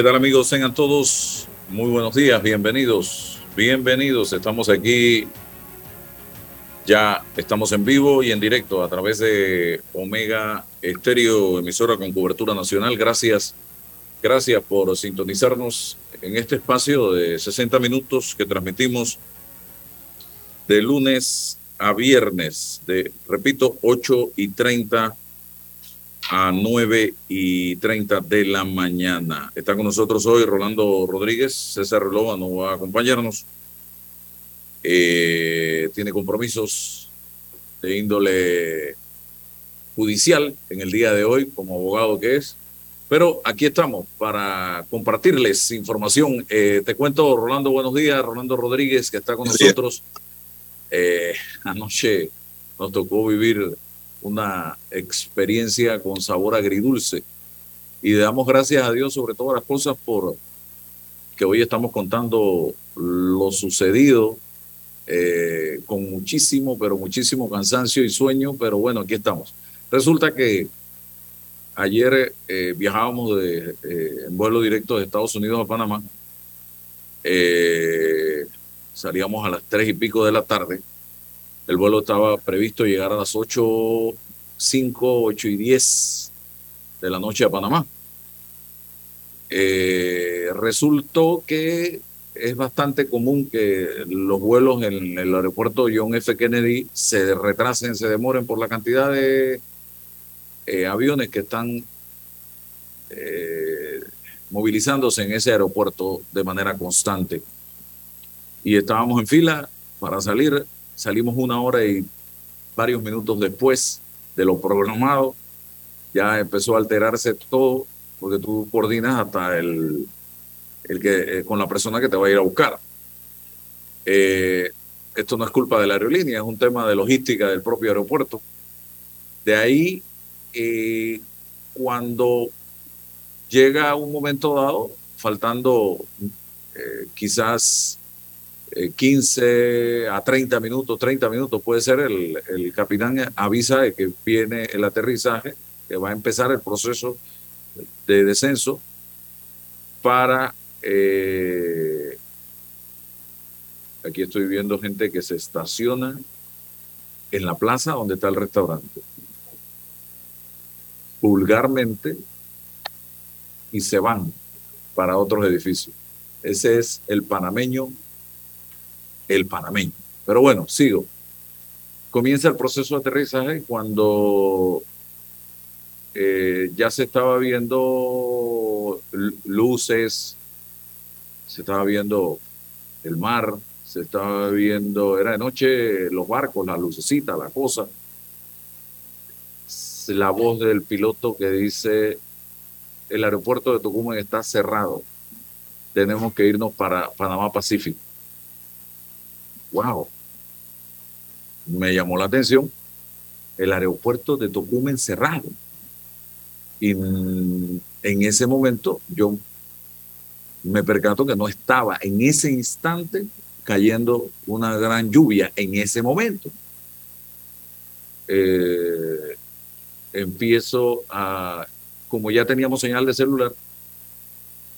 ¿Qué tal amigos? Sean todos muy buenos días, bienvenidos, bienvenidos. Estamos aquí, ya estamos en vivo y en directo a través de Omega Estéreo, emisora con cobertura nacional. Gracias, gracias por sintonizarnos en este espacio de 60 minutos que transmitimos de lunes a viernes, de, repito, 8 y 30 a 9 y 30 de la mañana. Está con nosotros hoy Rolando Rodríguez, César Loba no va a acompañarnos. Eh, tiene compromisos de índole judicial en el día de hoy, como abogado que es. Pero aquí estamos para compartirles información. Eh, te cuento, Rolando, buenos días. Rolando Rodríguez, que está con nosotros. Eh, anoche nos tocó vivir una experiencia con sabor agridulce. Y damos gracias a Dios sobre todas las cosas por que hoy estamos contando lo sucedido eh, con muchísimo, pero muchísimo cansancio y sueño, pero bueno, aquí estamos. Resulta que ayer eh, viajábamos de, eh, en vuelo directo de Estados Unidos a Panamá. salíamos a las tres y pico de la tarde el vuelo estaba previsto llegar a las 8, 5, 8 y 10 de la noche a Panamá. Eh, resultó que es bastante común que los vuelos en el aeropuerto John F. Kennedy se retrasen, se demoren por la cantidad de eh, aviones que están eh, movilizándose en ese aeropuerto de manera constante. Y estábamos en fila para salir salimos una hora y varios minutos después de lo programado, ya empezó a alterarse todo, porque tú coordinas hasta el, el que, eh, con la persona que te va a ir a buscar. Eh, esto no es culpa de la aerolínea, es un tema de logística del propio aeropuerto. De ahí, eh, cuando llega un momento dado, faltando quizás 15 eh, a 30 minutos, 30 minutos puede ser, el, el capitán avisa de que viene el aterrizaje, que va a empezar el proceso de descenso para... Eh, aquí estoy viendo gente que se estaciona en la plaza donde está el restaurante. Vulgarmente y se van para otros edificios. Ese es el panameño el panameño. Pero bueno, sigo. Comienza el proceso de aterrizaje cuando eh, ya se estaba viendo luces, se estaba viendo el mar, se estaba viendo, era de noche los barcos, la lucecita, la cosa. La voz del piloto que dice, el aeropuerto de Tucumán está cerrado, tenemos que irnos para Panamá Pacífico wow, me llamó la atención el aeropuerto de Tocumen cerrado. Y en ese momento yo me percato que no estaba en ese instante cayendo una gran lluvia en ese momento. Eh, empiezo a, como ya teníamos señal de celular,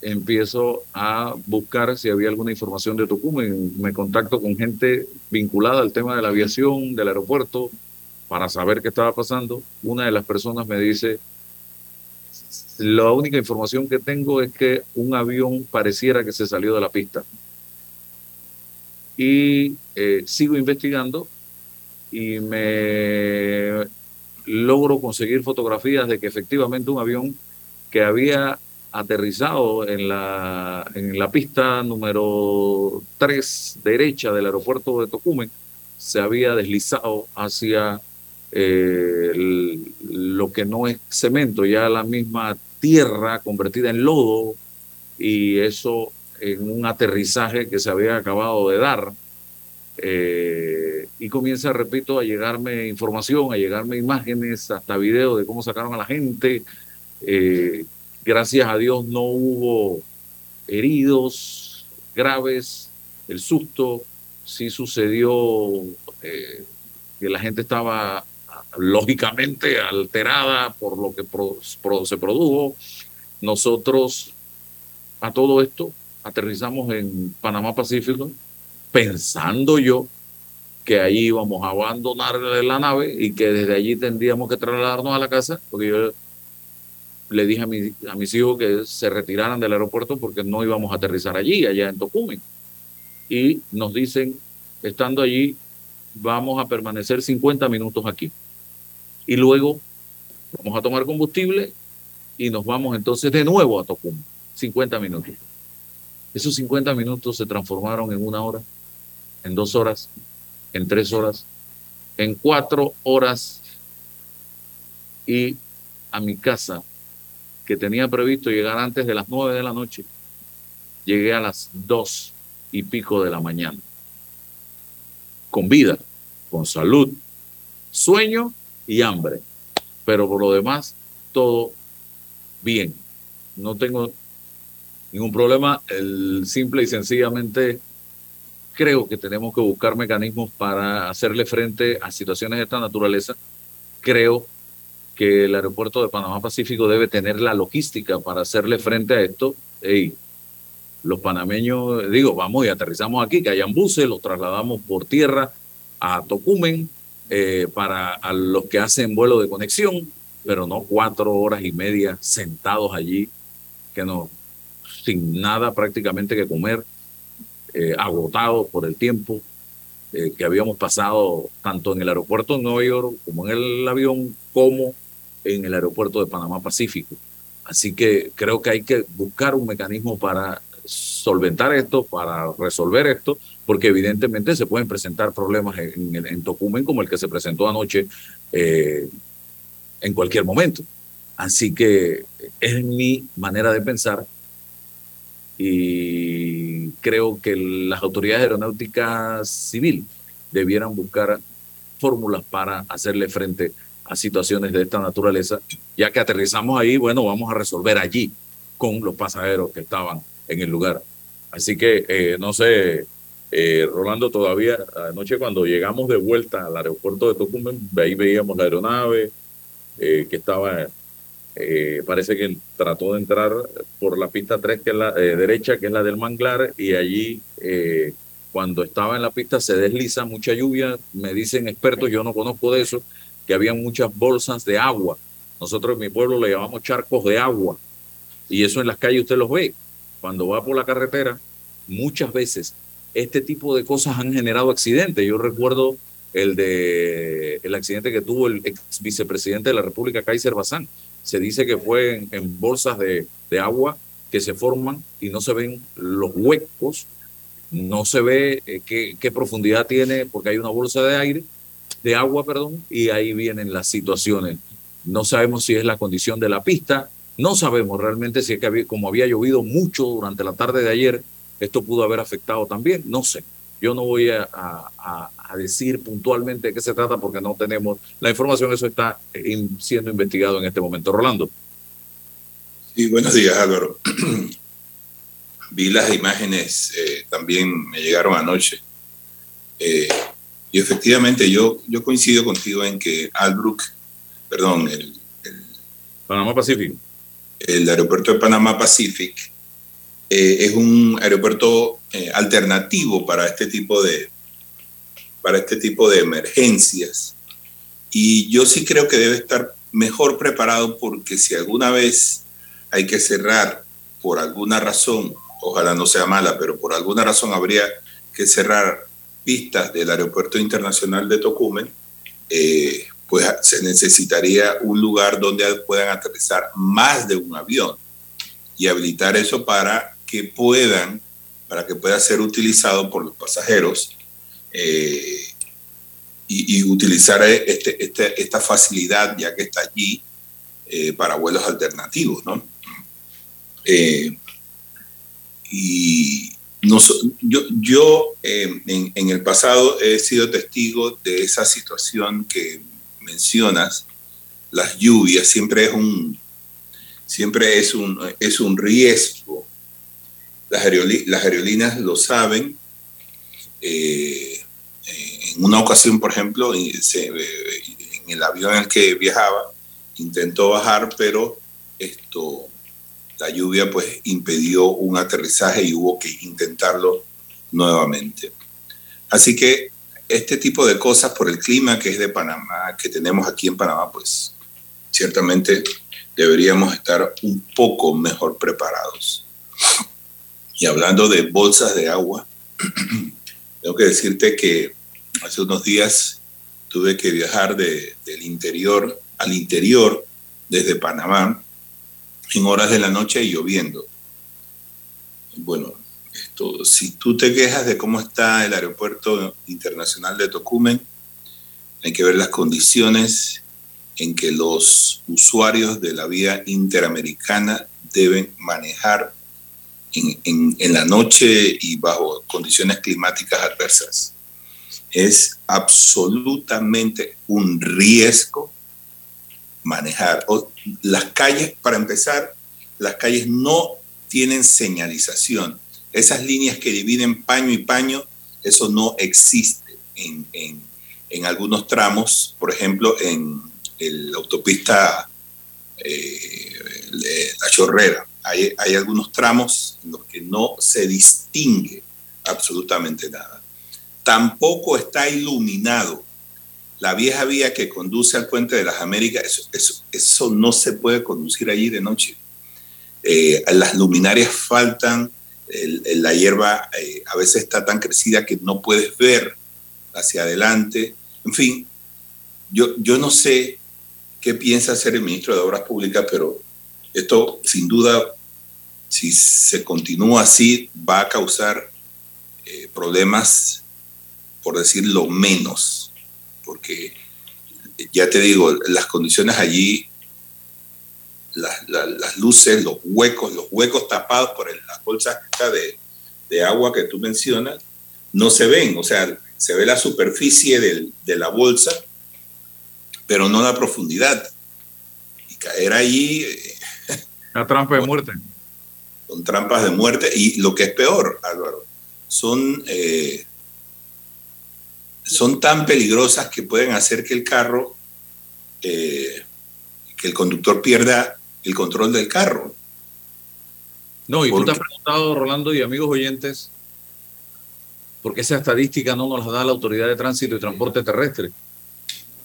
empiezo a buscar si había alguna información de Tucumán. Me contacto con gente vinculada al tema de la aviación, del aeropuerto, para saber qué estaba pasando. Una de las personas me dice, la única información que tengo es que un avión pareciera que se salió de la pista. Y eh, sigo investigando y me logro conseguir fotografías de que efectivamente un avión que había aterrizado en la, en la pista número 3 derecha del aeropuerto de Tocumen se había deslizado hacia eh, lo que no es cemento, ya la misma tierra convertida en lodo y eso en un aterrizaje que se había acabado de dar. Eh, y comienza, repito, a llegarme información, a llegarme imágenes, hasta videos de cómo sacaron a la gente. Eh, gracias a Dios no hubo heridos graves, el susto sí sucedió eh, que la gente estaba lógicamente alterada por lo que se produjo. Nosotros a todo esto aterrizamos en Panamá Pacífico pensando yo que allí íbamos a abandonar la nave y que desde allí tendríamos que trasladarnos a la casa, porque yo le dije a, a mis hijos que se retiraran del aeropuerto porque no íbamos a aterrizar allí, allá en Tocumen. Y nos dicen, estando allí, vamos a permanecer 50 minutos aquí. Y luego vamos a tomar combustible y nos vamos entonces de nuevo a Tocumen, 50 minutos. Esos 50 minutos se transformaron en una hora, en dos horas, en tres horas, en cuatro horas y a mi casa, que tenía previsto llegar antes de las nueve de la noche, llegué a las dos y pico de la mañana. Con vida, con salud, sueño y hambre. Pero por lo demás, todo bien. No tengo ningún problema. El simple y sencillamente creo que tenemos que buscar mecanismos para hacerle frente a situaciones de esta naturaleza. Creo que el aeropuerto de Panamá Pacífico debe tener la logística para hacerle frente a esto. Hey, los panameños, digo, vamos y aterrizamos aquí, que hayan buses, los trasladamos por tierra a Tocumen eh, para a los que hacen vuelo de conexión, pero no cuatro horas y media sentados allí, que no, sin nada prácticamente que comer eh, agotados por el tiempo eh, que habíamos pasado tanto en el aeropuerto de Nueva York como en el avión, como en el aeropuerto de Panamá Pacífico. Así que creo que hay que buscar un mecanismo para solventar esto, para resolver esto, porque evidentemente se pueden presentar problemas en, en, Tocumen como el que se presentó anoche eh, en cualquier momento. Así que es mi manera de pensar y creo que las autoridades aeronáuticas civil debieran buscar fórmulas para hacerle frente a situaciones de esta naturaleza, ya que aterrizamos ahí, bueno, vamos a resolver allí con los pasajeros que estaban en el lugar. Así que, eh, no sé, eh, Rolando, todavía anoche cuando llegamos de vuelta al aeropuerto de Tocumen, ahí veíamos la aeronave eh, que estaba parece que trató de entrar por la pista 3, que es la derecha, que es la del manglar, y allí cuando estaba en la pista se desliza mucha lluvia, me dicen expertos, yo no conozco de eso, que había muchas bolsas de agua. Nosotros en mi pueblo le llamamos charcos de agua, y eso en las calles usted los ve. Cuando va por la carretera, muchas veces este tipo de cosas han generado accidentes. Yo recuerdo el de el accidente que tuvo el ex vicepresidente de la República, Kaiser Bazán se dice que fue en, bolsas de, agua que se forman y no se ven los huecos, no se ve eh, qué, profundidad tiene porque hay una bolsa de aire, de agua, perdón, y ahí vienen las situaciones. No sabemos si es la condición de la pista, no sabemos realmente si es que como había llovido mucho durante la tarde de ayer, esto pudo haber afectado también, no sé. Yo no voy a, decir puntualmente de qué se trata porque no tenemos la información, eso está eh, siendo investigado en este momento. Rolando. Sí, buenos días Álvaro. Vi las imágenes, eh, también me llegaron anoche. Eh, y efectivamente yo, yo coincido contigo en que Albrook, perdón, el, el Panamá Pacific. El aeropuerto de Panamá Pacific eh, es un aeropuerto eh, alternativo para este tipo de para este tipo de emergencias y yo sí creo que debe estar mejor preparado porque si alguna vez hay que cerrar por alguna razón, ojalá no sea mala, pero por alguna razón habría que cerrar pistas del Aeropuerto Internacional de Tocumen, eh, pues se necesitaría un lugar donde puedan aterrizar más de un avión y habilitar eso para que puedan, para que pueda ser utilizado por los pasajeros eh, y, utilizar este, este, esta facilidad ya que está allí eh, para vuelos alternativos, ¿no? y yo, yo en, en, el pasado he sido testigo de esa situación que mencionas, las lluvias, siempre es un, siempre es un, es un riesgo. Las, las aerolíneas lo saben. Eh, en una ocasión, por ejemplo, en el avión en el que viajaba, intentó bajar, pero esto, la lluvia pues impidió un aterrizaje y hubo que intentarlo nuevamente. Así que este tipo de cosas por el clima que es de Panamá, que tenemos aquí en Panamá, pues ciertamente deberíamos estar un poco mejor preparados. Y hablando de bolsas de agua, tengo que decirte que hace unos días tuve que viajar de, del interior al interior desde Panamá en horas de la noche y lloviendo. Bueno, esto, si tú te quejas de cómo está el aeropuerto internacional de Tocumen, hay que ver las condiciones en que los usuarios de la vía interamericana deben manejar en, en, la noche y bajo condiciones climáticas adversas. Es absolutamente un riesgo manejar. Las calles, para empezar, las calles no tienen señalización. Esas líneas que dividen paño y paño, eso no existe en, en, algunos tramos, por ejemplo, en la autopista eh, La Chorrera. Hay, hay algunos tramos en los que no se distingue absolutamente nada. Tampoco está iluminado la vieja vía que conduce al puente de las Américas, eso, eso, no se puede conducir allí de noche. Eh, las luminarias faltan, la hierba eh, a veces está tan crecida que no puedes ver hacia adelante. En fin, yo, yo no sé qué piensa hacer el ministro de Obras Públicas, pero esto sin duda, si se continúa así, va a causar eh, problemas, por decirlo menos porque ya te digo, las condiciones allí, las, luces, los huecos, los huecos tapados por las bolsas de, de, agua que tú mencionas, no se ven, o sea, se ve la superficie de la bolsa, pero no la profundidad. Y caer allí... La trampa de muerte. Son trampas de muerte. Y lo que es peor, Álvaro, son eh, son tan peligrosas que pueden hacer que el carro, eh, que el conductor pierda el control del carro. No, y tú te has preguntado, Rolando y amigos oyentes, ¿por qué esa estadística no nos la da la Autoridad de Tránsito y Transporte Terrestre?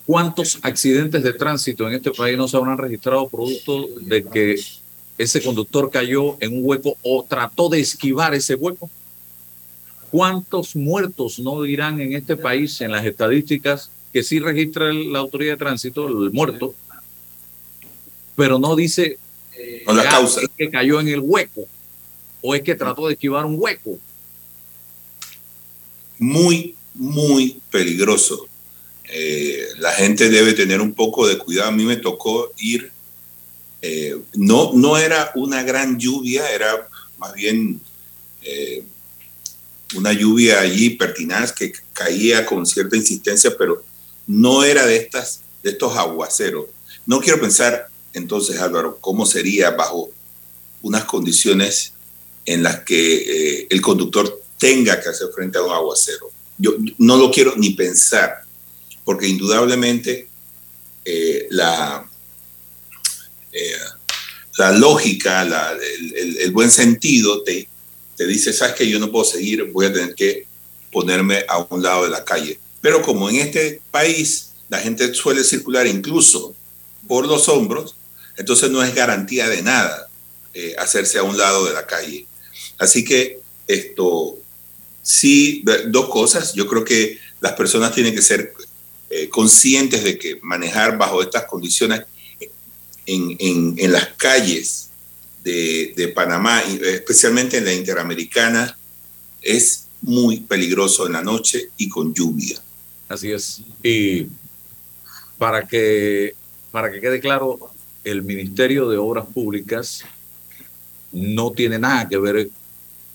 ¿Cuántos accidentes de tránsito en este país no se habrán registrado producto de que ese conductor cayó en un hueco o trató de esquivar ese hueco? ¿Cuántos muertos no dirán en este país en las estadísticas que sí registra la autoridad de tránsito, el muerto, pero no dice la causa. Es que cayó en el hueco o es que trató de esquivar un hueco? Muy, muy peligroso. Eh, la gente debe tener un poco de cuidado. A mí me tocó ir, eh, no, no era una gran lluvia, era más bien eh, una lluvia allí pertinaz que caía con cierta insistencia, pero no era de, estas, de estos aguaceros. No quiero pensar entonces, Álvaro, cómo sería bajo unas condiciones en las que eh, el conductor tenga que hacer frente a un aguacero. Yo no lo quiero ni pensar, porque indudablemente eh, la, eh, la lógica, el, el, buen sentido te, te dice, sabes que yo no puedo seguir, voy a tener que ponerme a un lado de la calle. Pero como en este país la gente suele circular incluso por los hombros, entonces no es garantía de nada eh, hacerse a un lado de la calle. Así que esto, sí, dos cosas. Yo creo que las personas tienen que ser eh, conscientes de que manejar bajo estas condiciones en, en, las calles de, de, Panamá, especialmente en la Interamericana, es muy peligroso en la noche y con lluvia. Así es. Y para que, para que quede claro, el Ministerio de Obras Públicas no tiene nada que ver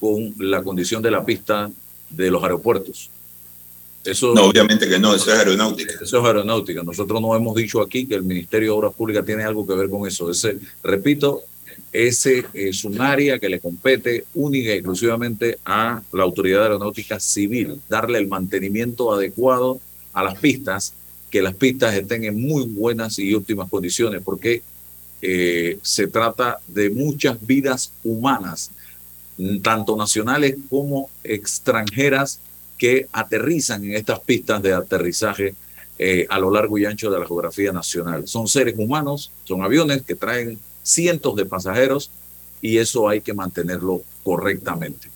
con la condición de la pista de los aeropuertos. Eso, no, obviamente que no, eso es aeronáutica. Eso es aeronáutica. Nosotros no hemos dicho aquí que el Ministerio de Obras Públicas tiene algo que ver con eso. Ese, repito, ese es un área que le compete única y exclusivamente a la Autoridad Aeronáutica Civil, darle el mantenimiento adecuado a las pistas, que las pistas estén en muy buenas y óptimas condiciones, porque eh, se trata de muchas vidas humanas, tanto nacionales como extranjeras, que aterrizan en estas pistas de aterrizaje eh, a lo largo y ancho de la geografía nacional. Son seres humanos, son aviones que traen cientos de pasajeros y eso hay que mantenerlo correctamente.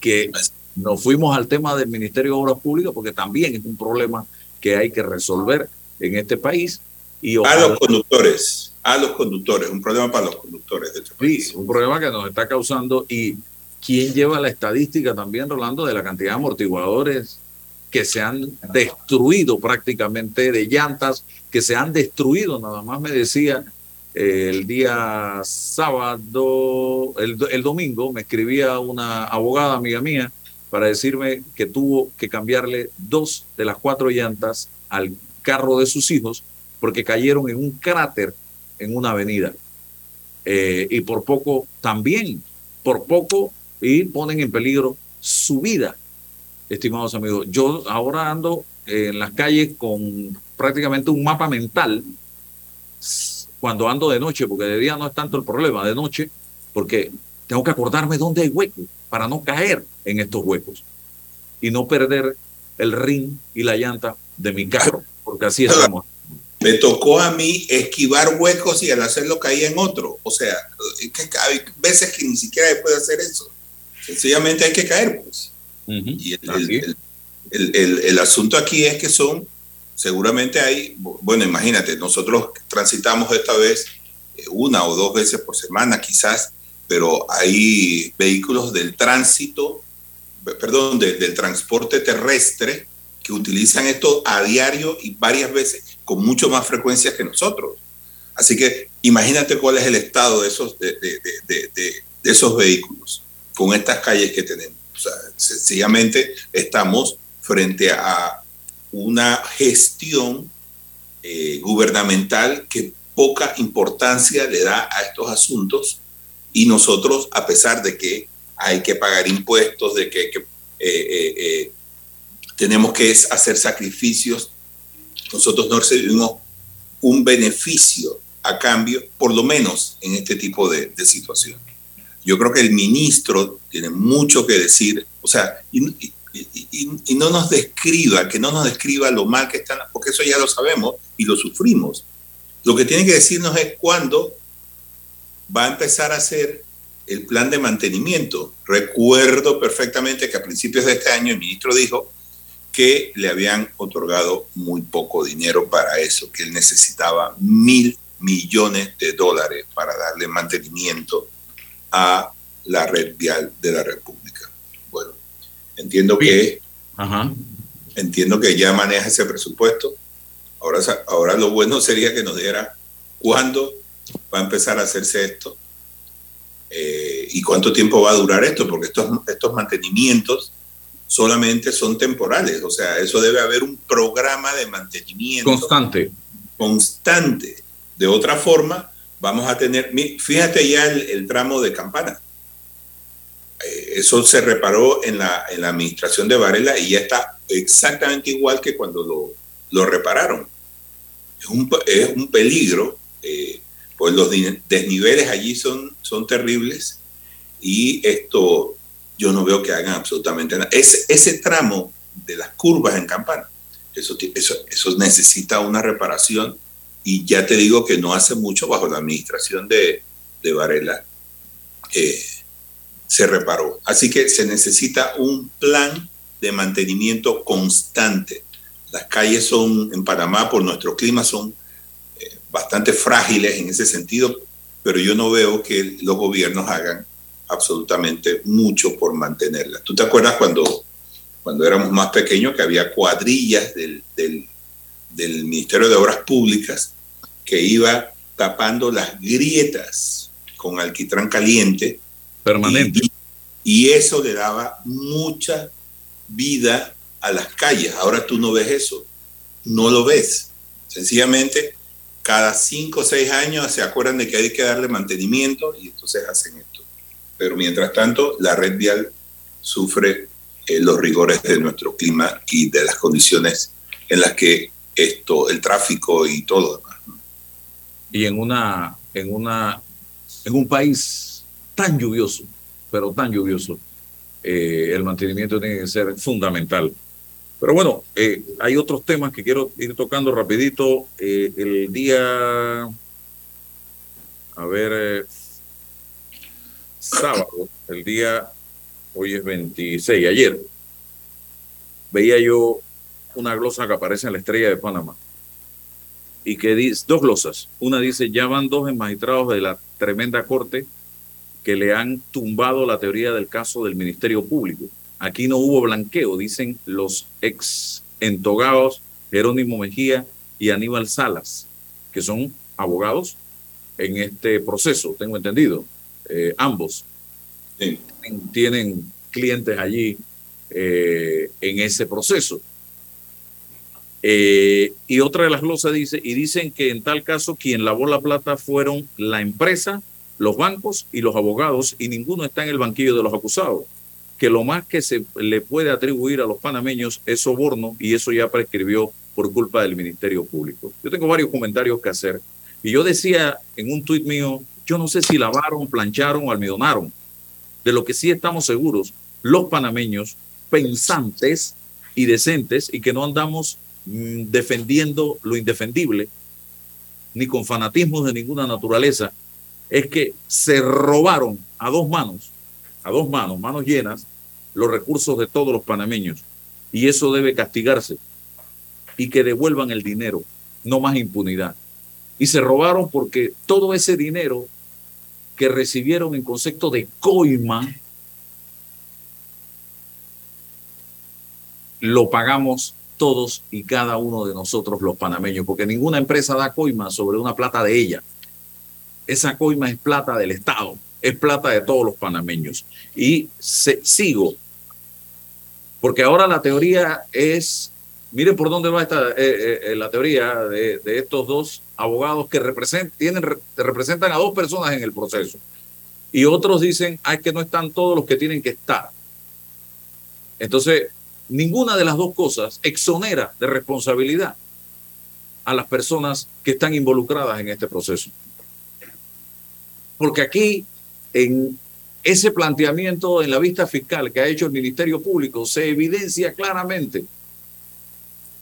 Que nos fuimos al tema del Ministerio de Obras Públicas porque también es un problema que hay que resolver en este país. Y a los conductores, a los conductores, un problema para los conductores de este país. Sí, un problema que nos está causando y ¿Quién lleva la estadística también, Rolando, de la cantidad de amortiguadores que se han destruido prácticamente, de llantas que se han destruido? Nada más me decía el día sábado, el, el domingo, me escribía una abogada amiga mía para decirme que tuvo que cambiarle dos de las cuatro llantas al carro de sus hijos porque cayeron en un cráter en una avenida. Eh, y por poco también, por poco y ponen en peligro su vida, estimados amigos. Yo ahora ando en las calles con prácticamente un mapa mental cuando ando de noche, porque de día no es tanto el problema, de noche, porque tengo que acordarme dónde hay huecos para no caer en estos huecos y no perder el ring y la llanta de mi carro, porque así estamos. Me tocó a mí esquivar huecos y al hacerlo caí en otro. O sea, hay veces que ni siquiera puede hacer eso. Sencillamente hay que caer, pues. Y el, asunto aquí es que son, seguramente hay, bueno, imagínate, nosotros transitamos esta vez eh, una o dos veces por semana quizás, pero hay vehículos del tránsito, perdón, del transporte terrestre que utilizan esto a diario y varias veces con mucho más frecuencia que nosotros. Así que imagínate cuál es el estado de esos, de, de esos vehículos con estas calles que tenemos. Sencillamente estamos frente a una gestión eh, gubernamental que poca importancia le da a estos asuntos y nosotros, a pesar de que hay que pagar impuestos, de que, eh, eh, tenemos que hacer sacrificios, nosotros no recibimos un beneficio a cambio, por lo menos en este tipo de, de situaciones. Yo creo que el ministro tiene mucho que decir, o sea, y, no nos describa, que no nos describa lo mal que están, porque eso ya lo sabemos y lo sufrimos. Lo que tiene que decirnos es cuándo va a empezar a hacer el plan de mantenimiento. Recuerdo perfectamente que a principios de este año el ministro dijo que le habían otorgado muy poco dinero para eso, que él necesitaba mil millones de dólares para darle mantenimiento a la red vial de la República. Entiendo que entiendo que ya maneja ese presupuesto. Ahora, ahora lo bueno sería que nos diera cuándo va a empezar a hacerse esto eh, y cuánto tiempo va a durar esto, porque estos, estos mantenimientos solamente son temporales, o sea, eso debe haber un programa de mantenimiento constante. Constante. De otra forma, vamos a tener, fíjate ya el, tramo de Campana. Eh, eso se reparó en la, en la administración de Varela y ya está exactamente igual que cuando lo, lo repararon. Es un, es un peligro, eh, pues los desniveles allí son, son terribles y esto yo no veo que hagan absolutamente nada. Ese, ese tramo de las curvas en Campana, eso, eso, eso necesita una reparación y ya te digo que no hace mucho bajo la administración de, de Varela eh, se reparó. Así que se necesita un plan de mantenimiento constante. Las calles son, en Panamá, por nuestro clima, son eh, bastante frágiles en ese sentido, pero yo no veo que los gobiernos hagan absolutamente mucho por mantenerlas. ¿Tú te acuerdas cuando, cuando éramos más pequeños que había cuadrillas del, del, del Ministerio de Obras Públicas que iba tapando las grietas con alquitrán caliente? Permanente. Y, y eso le daba mucha vida a las calles. Ahora tú no ves eso, no lo ves. Sencillamente, cada cinco o seis años se acuerdan de que hay que darle mantenimiento y entonces hacen esto. Pero mientras tanto, la red vial sufre eh, los rigores de nuestro clima y de las condiciones en las que esto, el tráfico y todo demás. Y en una, en una, en un país tan lluvioso, pero tan lluvioso, eh, el mantenimiento tiene que ser fundamental. Pero bueno, eh, hay otros temas que quiero ir tocando rapidito. Eh, el día, a ver, sábado, el día, hoy es 26, ayer, veía yo una glosa que aparece en la estrella de Panamá. Y que dice, dos glosas. Una dice, ya van dos magistrados de la tremenda corte que le han tumbado la teoría del caso del Ministerio Público. Aquí no hubo blanqueo, dicen los ex entogados Jerónimo Mejía y Aníbal Salas, que son abogados en este proceso, tengo entendido. Eh, ambos Sí. tienen, tienen clientes allí eh, en ese proceso. Eh, y otra de las glosas dice, y dicen que en tal caso quien lavó la plata fueron la empresa, los bancos y los abogados, y ninguno está en el banquillo de los acusados. Que lo más que se le puede atribuir a los panameños es soborno, y eso ya prescribió por culpa del Ministerio Público. Yo tengo varios comentarios que hacer. Y yo decía en un tuit mío, yo no sé si lavaron, plancharon o almidonaron. De lo que sí estamos seguros, los panameños pensantes y decentes y que no andamos mm, defendiendo lo indefendible, ni con fanatismos de ninguna naturaleza, es que se robaron a dos manos, a dos manos, manos llenas, los recursos de todos los panameños. Y eso debe castigarse. Y que devuelvan el dinero, no más impunidad. Y se robaron porque todo ese dinero que recibieron en concepto de coima, lo pagamos todos y cada uno de nosotros los panameños, porque ninguna empresa da coima sobre una plata de ella. Esa coima es plata del Estado, es plata de todos los panameños. Y se, sigo, porque ahora la teoría es, miren por dónde va esta, eh, eh, la teoría de, estos dos abogados que representan, tienen, representan a dos personas en el proceso. Y otros dicen, ay, que no están todos los que tienen que estar. Entonces, ninguna de las dos cosas exonera de responsabilidad a las personas que están involucradas en este proceso. Porque aquí, en ese planteamiento en la vista fiscal que ha hecho el Ministerio Público, se evidencia claramente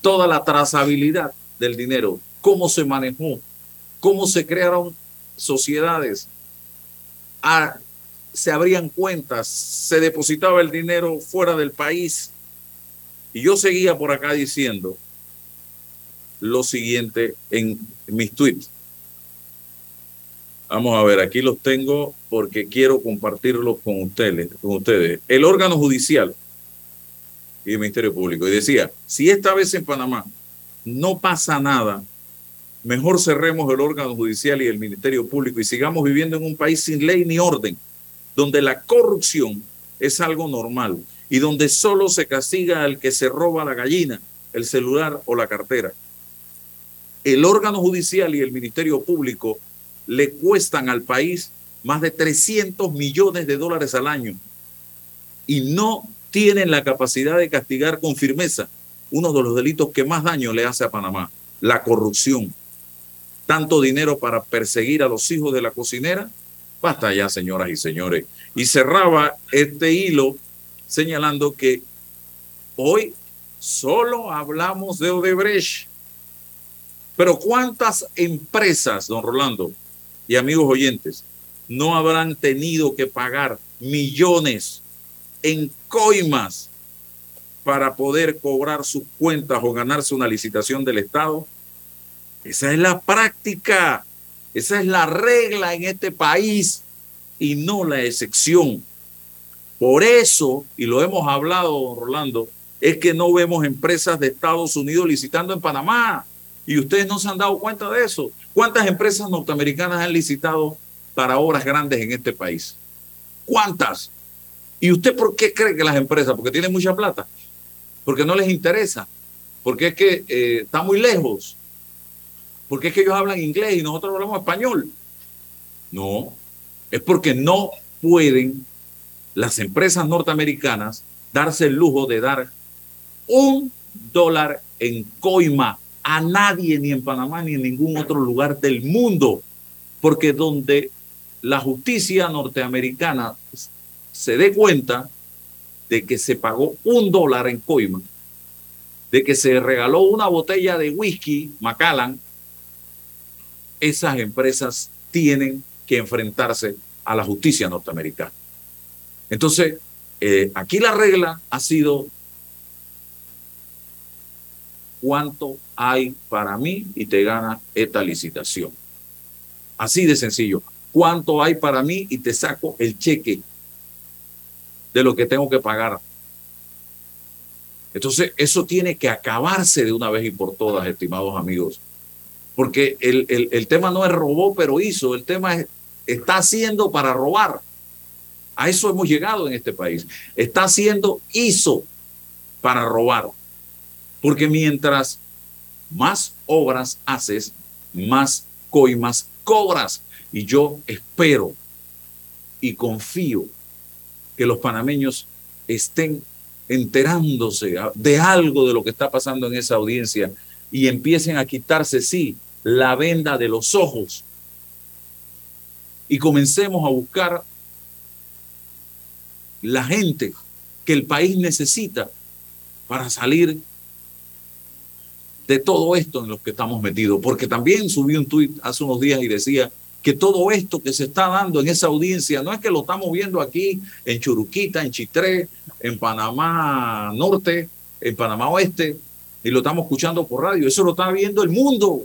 toda la trazabilidad del dinero, cómo se manejó, cómo se crearon sociedades, a, se abrían cuentas, se depositaba el dinero fuera del país, y yo seguía por acá diciendo lo siguiente en mis tweets. Vamos a ver, aquí los tengo porque quiero compartirlos con ustedes, con ustedes. El órgano judicial y el Ministerio Público. Y decía, si esta vez en Panamá no pasa nada, mejor cerremos el órgano judicial y el Ministerio Público y sigamos viviendo en un país sin ley ni orden, donde la corrupción es algo normal y donde solo se castiga al que se roba la gallina, el celular o la cartera. El órgano judicial y el Ministerio Público le cuestan al país más de 300 millones de dólares al año y no tienen la capacidad de castigar con firmeza uno de los delitos que más daño le hace a Panamá, la corrupción. Tanto dinero para perseguir a los hijos de la cocinera. Basta ya, señoras y señores. Y cerraba este hilo señalando que hoy solo hablamos de Odebrecht. Pero ¿cuántas empresas, don Rolando y amigos oyentes, no habrán tenido que pagar millones en coimas para poder cobrar sus cuentas o ganarse una licitación del Estado? Esa es la práctica, esa es la regla en este país y no la excepción. Por eso, y lo hemos hablado, Rolando, es que no vemos empresas de Estados Unidos licitando en Panamá. Y ustedes no se han dado cuenta de eso. ¿Cuántas empresas norteamericanas han licitado para obras grandes en este país? ¿Cuántas? ¿Y usted por qué cree que las empresas? Porque tienen mucha plata. Porque no les interesa. Porque es que eh, está muy lejos. Porque es que ellos hablan inglés y nosotros hablamos español. No, es porque no pueden las empresas norteamericanas darse el lujo de dar un dólar en coima a nadie, ni en Panamá, ni en ningún otro lugar del mundo, porque donde la justicia norteamericana se dé cuenta de que se pagó un dólar en coima, de que se regaló una botella de whisky Macallan, esas empresas tienen que enfrentarse a la justicia norteamericana. Entonces, eh, aquí la regla ha sido cuánto hay para mí y te gana esta licitación. Así de sencillo. ¿Cuánto hay para mí y te saco el cheque de lo que tengo que pagar? Entonces, eso tiene que acabarse de una vez y por todas, estimados amigos. Porque el, el tema no es robó, pero hizo. El tema es, está haciendo para robar. A eso hemos llegado en este país. Está haciendo, hizo para robar. Porque mientras más obras haces, más coimas cobras. Y yo espero y confío que los panameños estén enterándose de algo de lo que está pasando en esa audiencia y empiecen a quitarse, sí, la venda de los ojos y comencemos a buscar la gente que el país necesita para salir de todo esto en lo que estamos metidos. Porque también subí un tuit hace unos días y decía que todo esto que se está dando en esa audiencia no es que lo estamos viendo aquí en Churuquita, en Chitré, en Panamá Norte, en Panamá Oeste, y lo estamos escuchando por radio. Eso lo está viendo el mundo.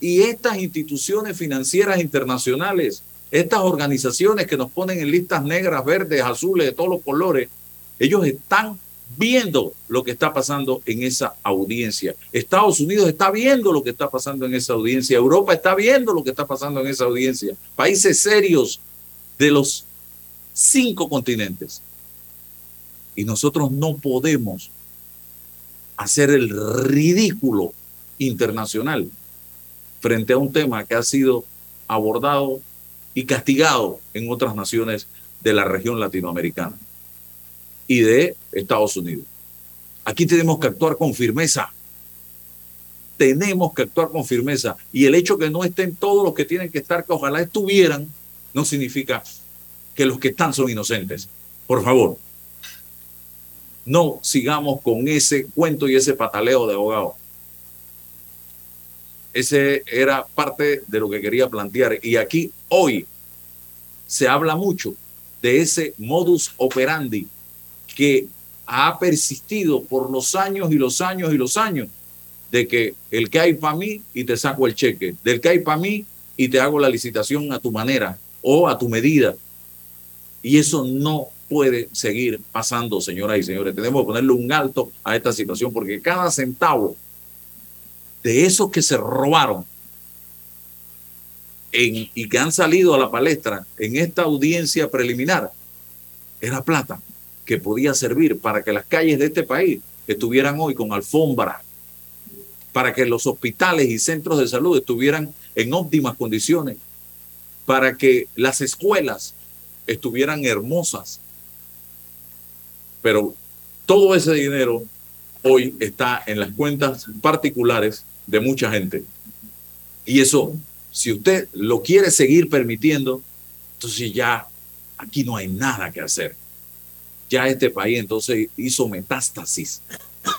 Y estas instituciones financieras internacionales, estas organizaciones que nos ponen en listas negras, verdes, azules, de todos los colores, ellos están viendo lo que está pasando en esa audiencia. Estados Unidos está viendo lo que está pasando en esa audiencia. Europa está viendo lo que está pasando en esa audiencia. Países serios de los cinco continentes. Y nosotros no podemos hacer el ridículo internacional frente a un tema que ha sido abordado y castigado en otras naciones de la región latinoamericana y de Estados Unidos. Aquí tenemos que actuar con firmeza. Tenemos que actuar con firmeza. Y el hecho que no estén todos los que tienen que estar, que ojalá estuvieran, no significa que los que están son inocentes. Por favor, no sigamos con ese cuento y ese pataleo de abogado. Ese era parte de lo que quería plantear. Y aquí hoy se habla mucho de ese modus operandi que ha persistido por los años y los años y los años, de que el que hay para mí y te saco el cheque, del que hay para mí y te hago la licitación a tu manera o a tu medida. Y eso no puede seguir pasando, señoras y señores. Tenemos que ponerle un alto a esta situación porque cada centavo de esos que se robaron y que han salido a la palestra en esta audiencia preliminar, era plata que podía servir para que las calles de este país estuvieran hoy con alfombra, para que los hospitales y centros de salud estuvieran en óptimas condiciones, para que las escuelas estuvieran hermosas. Pero todo ese dinero hoy está en las cuentas particulares de mucha gente. Y eso, si usted lo quiere seguir permitiendo, entonces ya aquí no hay nada que hacer. Ya este país entonces hizo metástasis.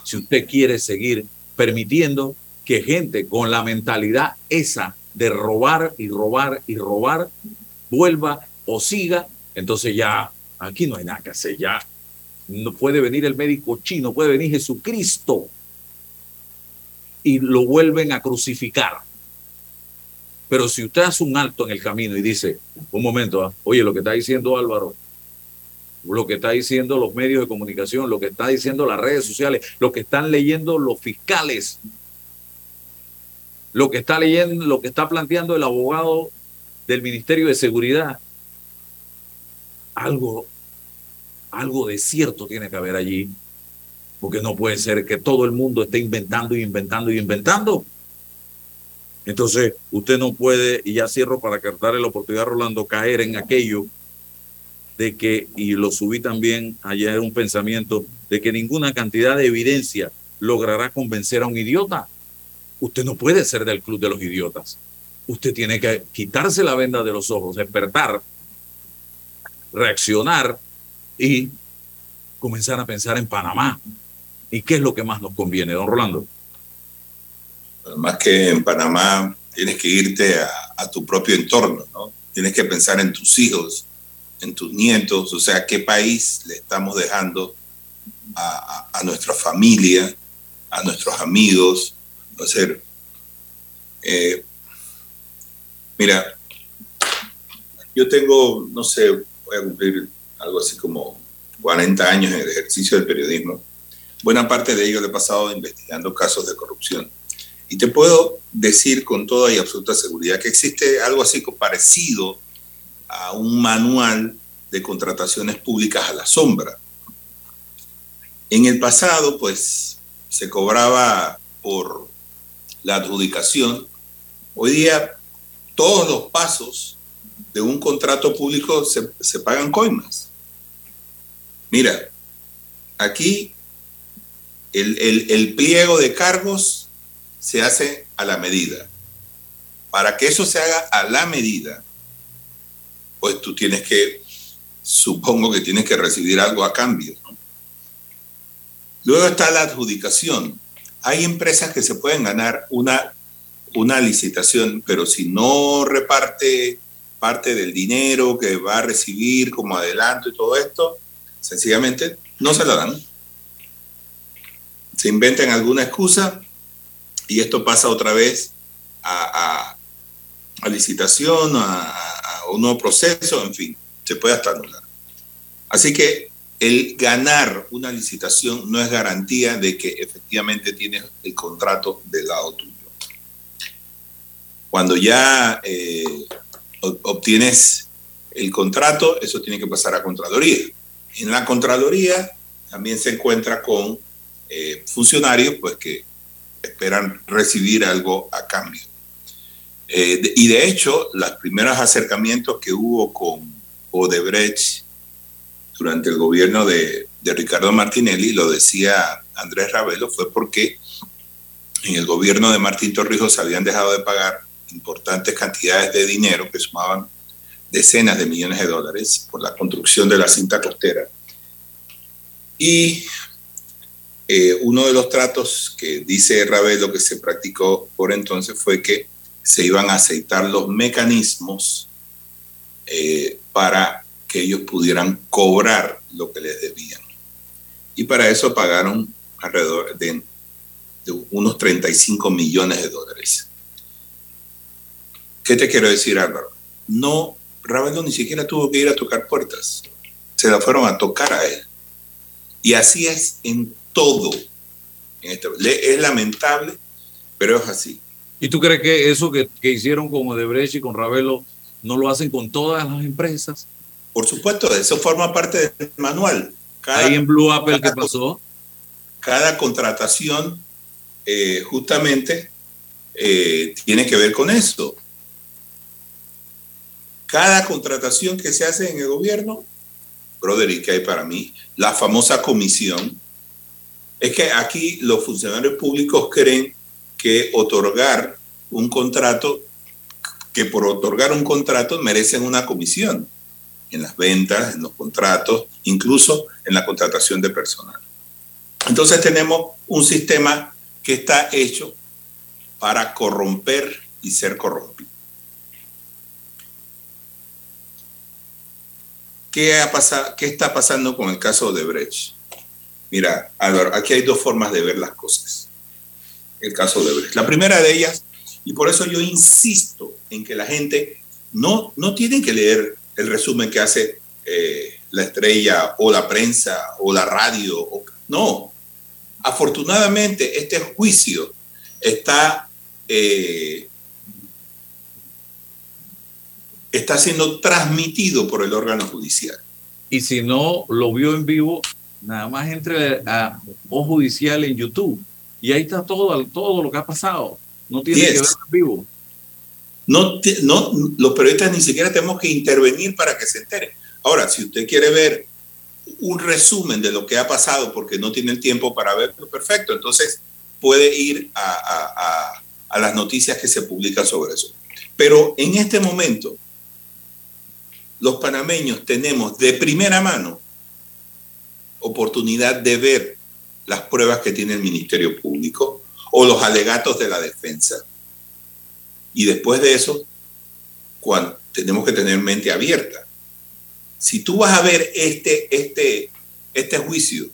Si usted quiere seguir permitiendo que gente con la mentalidad esa de robar y robar y robar vuelva o siga, entonces ya aquí no hay nada que hacer, ya no puede venir el médico chino, puede venir Jesucristo y lo vuelven a crucificar. Pero si usted hace un alto en el camino y dice, un momento, ¿ah? oye, lo que está diciendo Álvaro, lo que está diciendo los medios de comunicación, lo que está diciendo las redes sociales, lo que están leyendo los fiscales, lo que está leyendo, lo que está planteando el abogado del Ministerio de Seguridad, algo, algo de cierto tiene que haber allí, porque no puede ser que todo el mundo esté inventando y inventando y inventando. Entonces, usted no puede, y ya cierro para darle la oportunidad a Rolando, caer en aquello de que, y lo subí también ayer un pensamiento, de que ninguna cantidad de evidencia logrará convencer a un idiota. Usted no puede ser del club de los idiotas. Usted tiene que quitarse la venda de los ojos, despertar, reaccionar y comenzar a pensar en Panamá. ¿Y qué es lo que más nos conviene, don Rolando? Más que en Panamá, tienes que irte a, a tu propio entorno, ¿no? Tienes que pensar en tus hijos, en tus nietos, o sea, qué país le estamos dejando a, nuestra familia, a nuestros amigos. O sea, eh, mira, yo tengo, no sé, voy a cumplir algo así como 40 años en el ejercicio del periodismo. Buena parte de ello le he pasado investigando casos de corrupción. Y te puedo decir con toda y absoluta seguridad que existe algo así parecido a un manual de contrataciones públicas a la sombra. En el pasado, pues, se cobraba por la adjudicación. Hoy día, todos los pasos de un contrato público se, se pagan coimas. Mira, aquí el, el, el pliego de cargos se hace a la medida. Para que eso se haga a la medida, pues tú tienes que, supongo que tienes que recibir algo a cambio. Luego está la adjudicación. Hay empresas que se pueden ganar una, una licitación, pero si no reparte parte del dinero que va a recibir como adelanto y todo esto, sencillamente no se la dan. Se inventan alguna excusa y esto pasa otra vez a, a, a licitación, a, a, un nuevo proceso, en fin, se puede hasta anular. Así que el ganar una licitación no es garantía de que efectivamente tienes el contrato del lado tuyo. Cuando ya eh, obtienes el contrato, eso tiene que pasar a Contraloría. En la Contraloría también se encuentra con eh, funcionarios pues, que esperan recibir algo a cambio. Eh, y de hecho, los primeros acercamientos que hubo con Odebrecht durante el gobierno de, de, Ricardo Martinelli, lo decía Andrés Ravelo, fue porque en el gobierno de Martín Torrijos habían dejado de pagar importantes cantidades de dinero que sumaban decenas de millones de dólares por la construcción de la cinta costera. Y eh, uno de los tratos que dice Ravelo que se practicó por entonces fue que se iban a aceitar los mecanismos eh, para que ellos pudieran cobrar lo que les debían. Y para eso pagaron alrededor de, unos 35 millones de dólares. ¿Qué te quiero decir, Álvaro? No, Ravelo ni siquiera tuvo que ir a tocar puertas. Se la fueron a tocar a él. Y así es en todo. Este, es lamentable, pero es así. ¿Y tú crees que eso que, que hicieron con Odebrecht y con Ravelo no lo hacen con todas las empresas? Por supuesto, eso forma parte del manual. Cada, Ahí en Blue Apple, ¿qué pasó? Cada contratación eh, justamente eh, tiene que ver con eso. Cada contratación que se hace en el gobierno, brother, y que hay para mí, la famosa comisión, es que aquí los funcionarios públicos creen que otorgar un contrato, que por otorgar un contrato merecen una comisión en las ventas, en los contratos, incluso en la contratación de personal. Entonces tenemos un sistema que está hecho para corromper y ser corrompido. ¿Qué, ha ¿Qué está pasando con el caso de Brecht? Mira, Álvaro, aquí hay dos formas de ver las cosas. El caso de Brecht. La primera de ellas, y por eso yo insisto en que la gente no, no tiene que leer el resumen que hace eh, la estrella o la prensa o la radio. no, afortunadamente este juicio está, eh, está siendo transmitido por el órgano judicial. Y si no lo vio en vivo, nada más entre a O Judicial en YouTube. Y ahí está todo, todo lo que ha pasado. No tiene que ver en vivo. No, no, los periodistas ni siquiera tenemos que intervenir para que se enteren. Ahora, si usted quiere ver un resumen de lo que ha pasado porque no tiene el tiempo para verlo, perfecto. Entonces puede ir a, a, las noticias que se publican sobre eso. Pero en este momento, los panameños tenemos de primera mano oportunidad de ver las pruebas que tiene el Ministerio Público o los alegatos de la defensa. Y después de eso, tenemos que tener mente abierta si tú vas a ver este, este, este juicio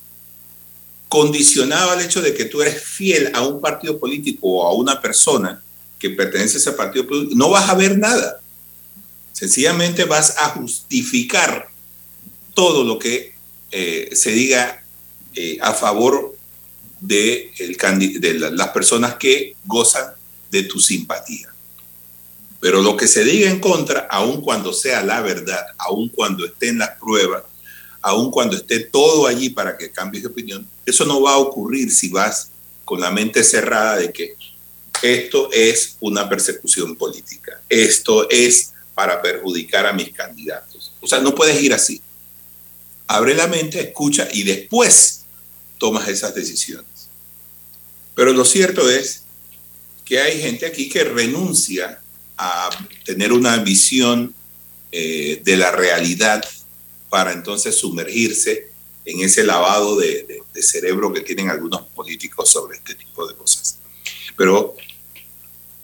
condicionado al hecho de que tú eres fiel a un partido político o a una persona que pertenece a ese partido político, no vas a ver nada. Sencillamente vas a justificar todo lo que eh, se diga eh, a favor de, de las personas que gozan de tu simpatía. Pero lo que se diga en contra, aun cuando sea la verdad, aun cuando esté en las pruebas, aun cuando esté todo allí para que cambies de opinión, eso no va a ocurrir si vas con la mente cerrada de que esto es una persecución política, esto es para perjudicar a mis candidatos. O sea, no puedes ir así. Abre la mente, escucha y después tomas esas decisiones. Pero lo cierto es que hay gente aquí que renuncia a tener una visión eh, de la realidad para entonces sumergirse en ese lavado de, cerebro que tienen algunos políticos sobre este tipo de cosas. Pero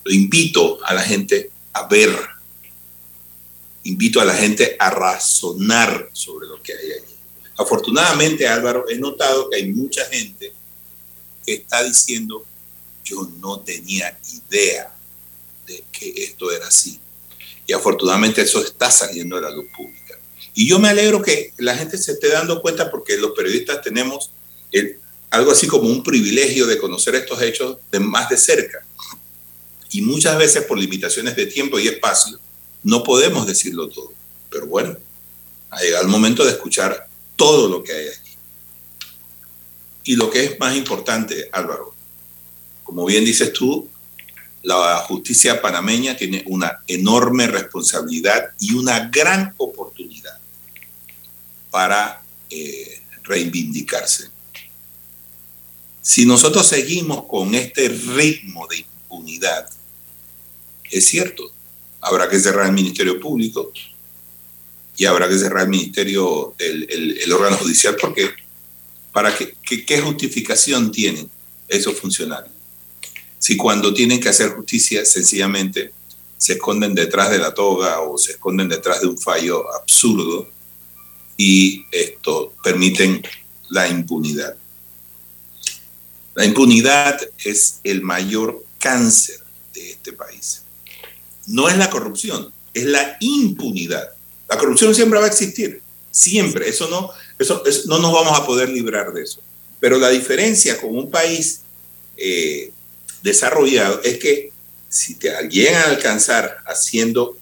invito a la gente a ver, invito a la gente a razonar sobre lo que hay allí. Afortunadamente, Álvaro, he notado que hay mucha gente que está diciendo, yo no tenía idea de que esto era así. Y afortunadamente eso está saliendo de la luz pública. Y yo me alegro que la gente se esté dando cuenta porque los periodistas tenemos algo así como un privilegio de conocer estos hechos de más de cerca. Y muchas veces por limitaciones de tiempo y espacio no podemos decirlo todo. Pero bueno, ha llegado el momento de escuchar todo lo que hay allí. Y lo que es más importante, Álvaro, como bien dices tú, la justicia panameña tiene una enorme responsabilidad y una gran oportunidad para eh, reivindicarse. Si nosotros seguimos con este ritmo de impunidad, es cierto, habrá que cerrar el Ministerio Público y habrá que cerrar el Ministerio, el, órgano judicial, porque ¿para qué, qué justificación tienen esos funcionarios? si cuando tienen que hacer justicia sencillamente se esconden detrás de la toga o se esconden detrás de un fallo absurdo y esto permiten la impunidad. La impunidad es el mayor cáncer de este país. No es la corrupción, es la impunidad. La corrupción siempre va a existir, siempre. Eso no, eso, no nos vamos a poder librar de eso. Pero la diferencia con un país eh, desarrollado es que si te alguien a alcanzar haciendo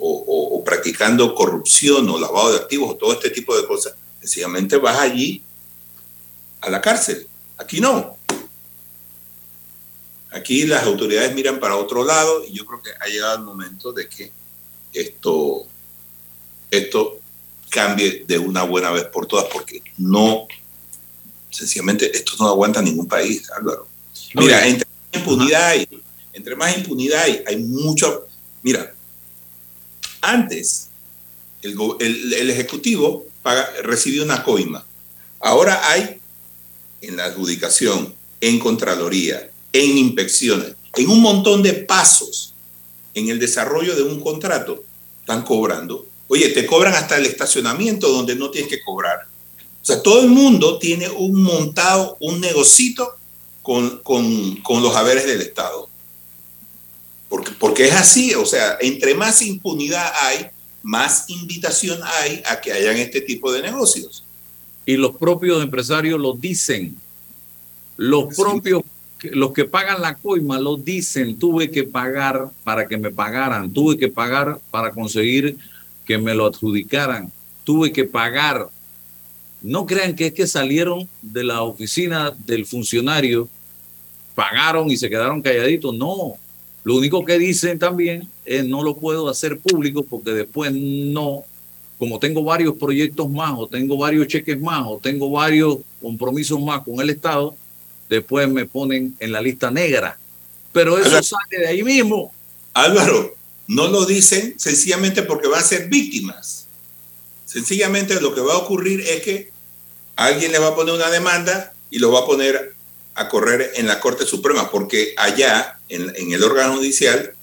o, practicando corrupción o lavado de activos o todo este tipo de cosas, sencillamente vas allí a la cárcel. Aquí no. Aquí las autoridades miran para otro lado y yo creo que ha llegado el momento de que esto, esto cambie de una buena vez por todas, porque no, sencillamente, esto no aguanta ningún país, Álvaro. Mira, entre impunidad hay, entre más impunidad hay, hay mucho. Mira, antes el, Ejecutivo paga, recibía una coima. Ahora hay en la adjudicación, en Contraloría, en inspecciones, en un montón de pasos en el desarrollo de un contrato, están cobrando. Oye, te cobran hasta el estacionamiento donde no tienes que cobrar. O sea, todo el mundo tiene un montado, un negocito con, con los haberes del Estado. Porque, porque es así, o sea, entre más impunidad hay, más invitación hay a que hayan este tipo de negocios. Y los propios empresarios lo dicen. Los propios, los que pagan la coima lo dicen. Tuve que pagar para que me pagaran. Tuve que pagar para conseguir que me lo adjudicaran. Tuve que pagar. No crean que es que salieron de la oficina del funcionario, pagaron y se quedaron calladitos. No, lo único que dicen también es no lo puedo hacer público porque después no, como tengo varios proyectos más o tengo varios cheques más o tengo varios compromisos más con el Estado, después me ponen en la lista negra. Pero eso sale de ahí mismo. Álvaro, no lo dicen sencillamente porque van a ser víctimas. Sencillamente lo que va a ocurrir es que alguien le va a poner una demanda y lo va a poner a correr en la Corte Suprema, porque allá, en, el órgano judicial,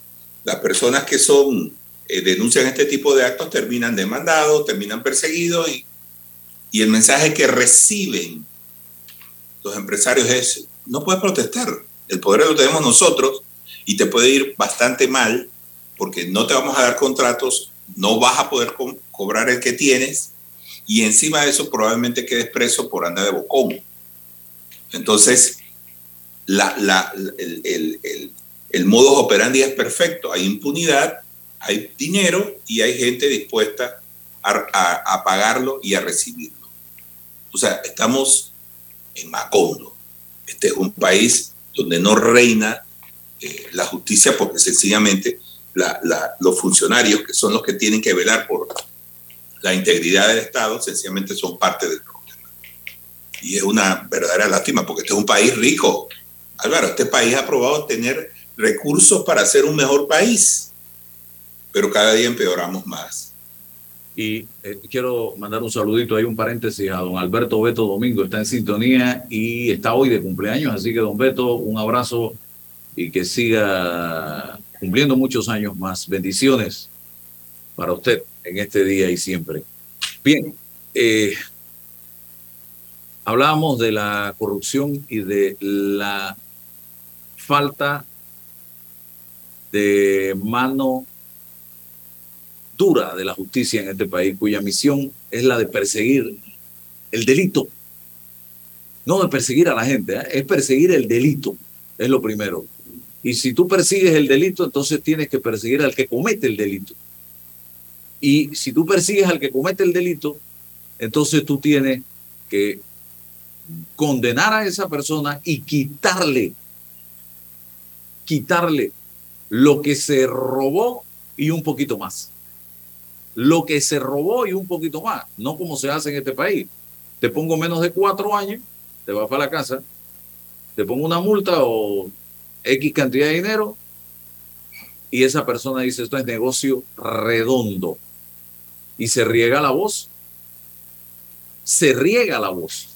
las personas que son, eh, denuncian este tipo de actos terminan demandados, terminan perseguidos y, y el mensaje que reciben los empresarios es, no puedes protestar, el poder lo tenemos nosotros y te puede ir bastante mal porque no te vamos a dar contratos, no vas a poder cobrar el que tienes y encima de eso probablemente quedes preso por andar de bocón. Entonces, la, el, el, el, modus operandi es perfecto. Hay impunidad, hay dinero y hay gente dispuesta a, a, pagarlo y a recibirlo. O sea, estamos en Macondo. Este es un país donde no reina eh, la justicia porque sencillamente los funcionarios, que son los que tienen que velar por la integridad del Estado, sencillamente son parte del problema. Y es una verdadera lástima porque este es un país rico, Álvaro, este país ha probado tener recursos para ser un mejor país, pero cada día empeoramos más. Y eh, quiero mandar un saludito, hay un paréntesis a don Alberto Beto Domingo, está en sintonía y está hoy de cumpleaños, así que don Beto, un abrazo y que siga cumpliendo muchos años más. Bendiciones para usted en este día y siempre. Bien, eh, hablábamos de la corrupción y de la falta de mano dura de la justicia en este país, cuya misión es la de perseguir el delito. No de perseguir a la gente, ¿eh? es perseguir el delito, es lo primero. Y si tú persigues el delito, entonces tienes que perseguir al que comete el delito. Y si tú persigues al que comete el delito, entonces tú tienes que condenar a esa persona y quitarle quitarle lo que se robó y un poquito más. Lo que se robó y un poquito más, no como se hace en este país. Te pongo menos de cuatro años, te vas para la casa, te pongo una multa o X cantidad de dinero y esa persona dice esto es negocio redondo y se riega la voz. Se riega la voz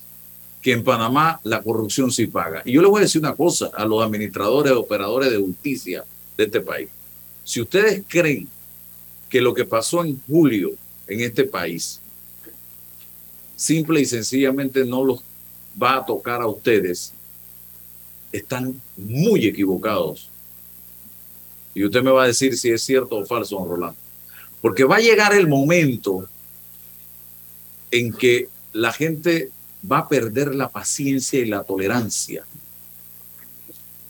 que en Panamá la corrupción sí paga. Y yo le voy a decir una cosa a los administradores, operadores de justicia de este país. Si ustedes creen que lo que pasó en julio en este país simple y sencillamente no los va a tocar a ustedes, están muy equivocados. Y usted me va a decir si es cierto o falso, don Rolando. Porque va a llegar el momento en que la gente va a perder la paciencia y la tolerancia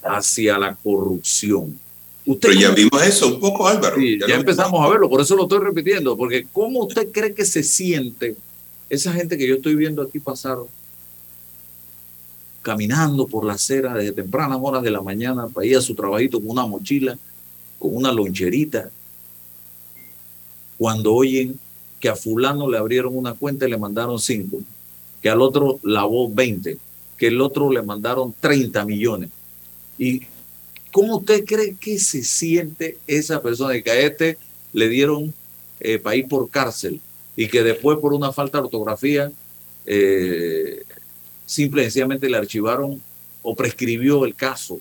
hacia la corrupción. Usted Pero ya vimos eso un poco, Álvaro. ya, empezamos a verlo, por eso lo estoy repitiendo, porque ¿cómo usted cree que se siente esa gente que yo estoy viendo aquí pasar caminando por la acera desde tempranas horas de la mañana para ir a su trabajito con una mochila, con una loncherita, cuando oyen que a fulano le abrieron una cuenta y le mandaron cinco? que al otro lavó 20, que el otro le mandaron 30 millones. ¿Y cómo usted cree que se siente esa persona y que a este le dieron eh, país por cárcel y que después por una falta de ortografía eh, simple y sencillamente le archivaron o prescribió el caso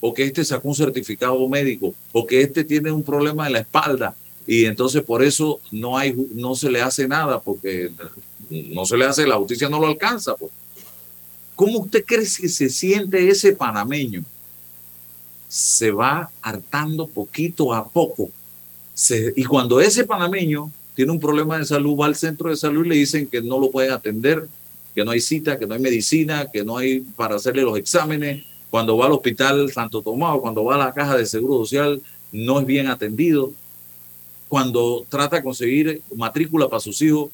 o que este sacó un certificado médico, o que este tiene un problema en la espalda y entonces por eso no hay no se le hace nada porque no se le hace la justicia no lo alcanza pues. ¿cómo usted cree que se siente ese panameño? se va hartando poquito a poco y cuando ese panameño tiene un problema de salud va al centro de salud y le dicen que no lo pueden atender que no hay cita, que no hay medicina, que no hay para hacerle los exámenes, cuando va al hospital Santo Tomás, cuando va a la caja de seguro social, no es bien atendido cuando trata de conseguir matrícula para sus hijos,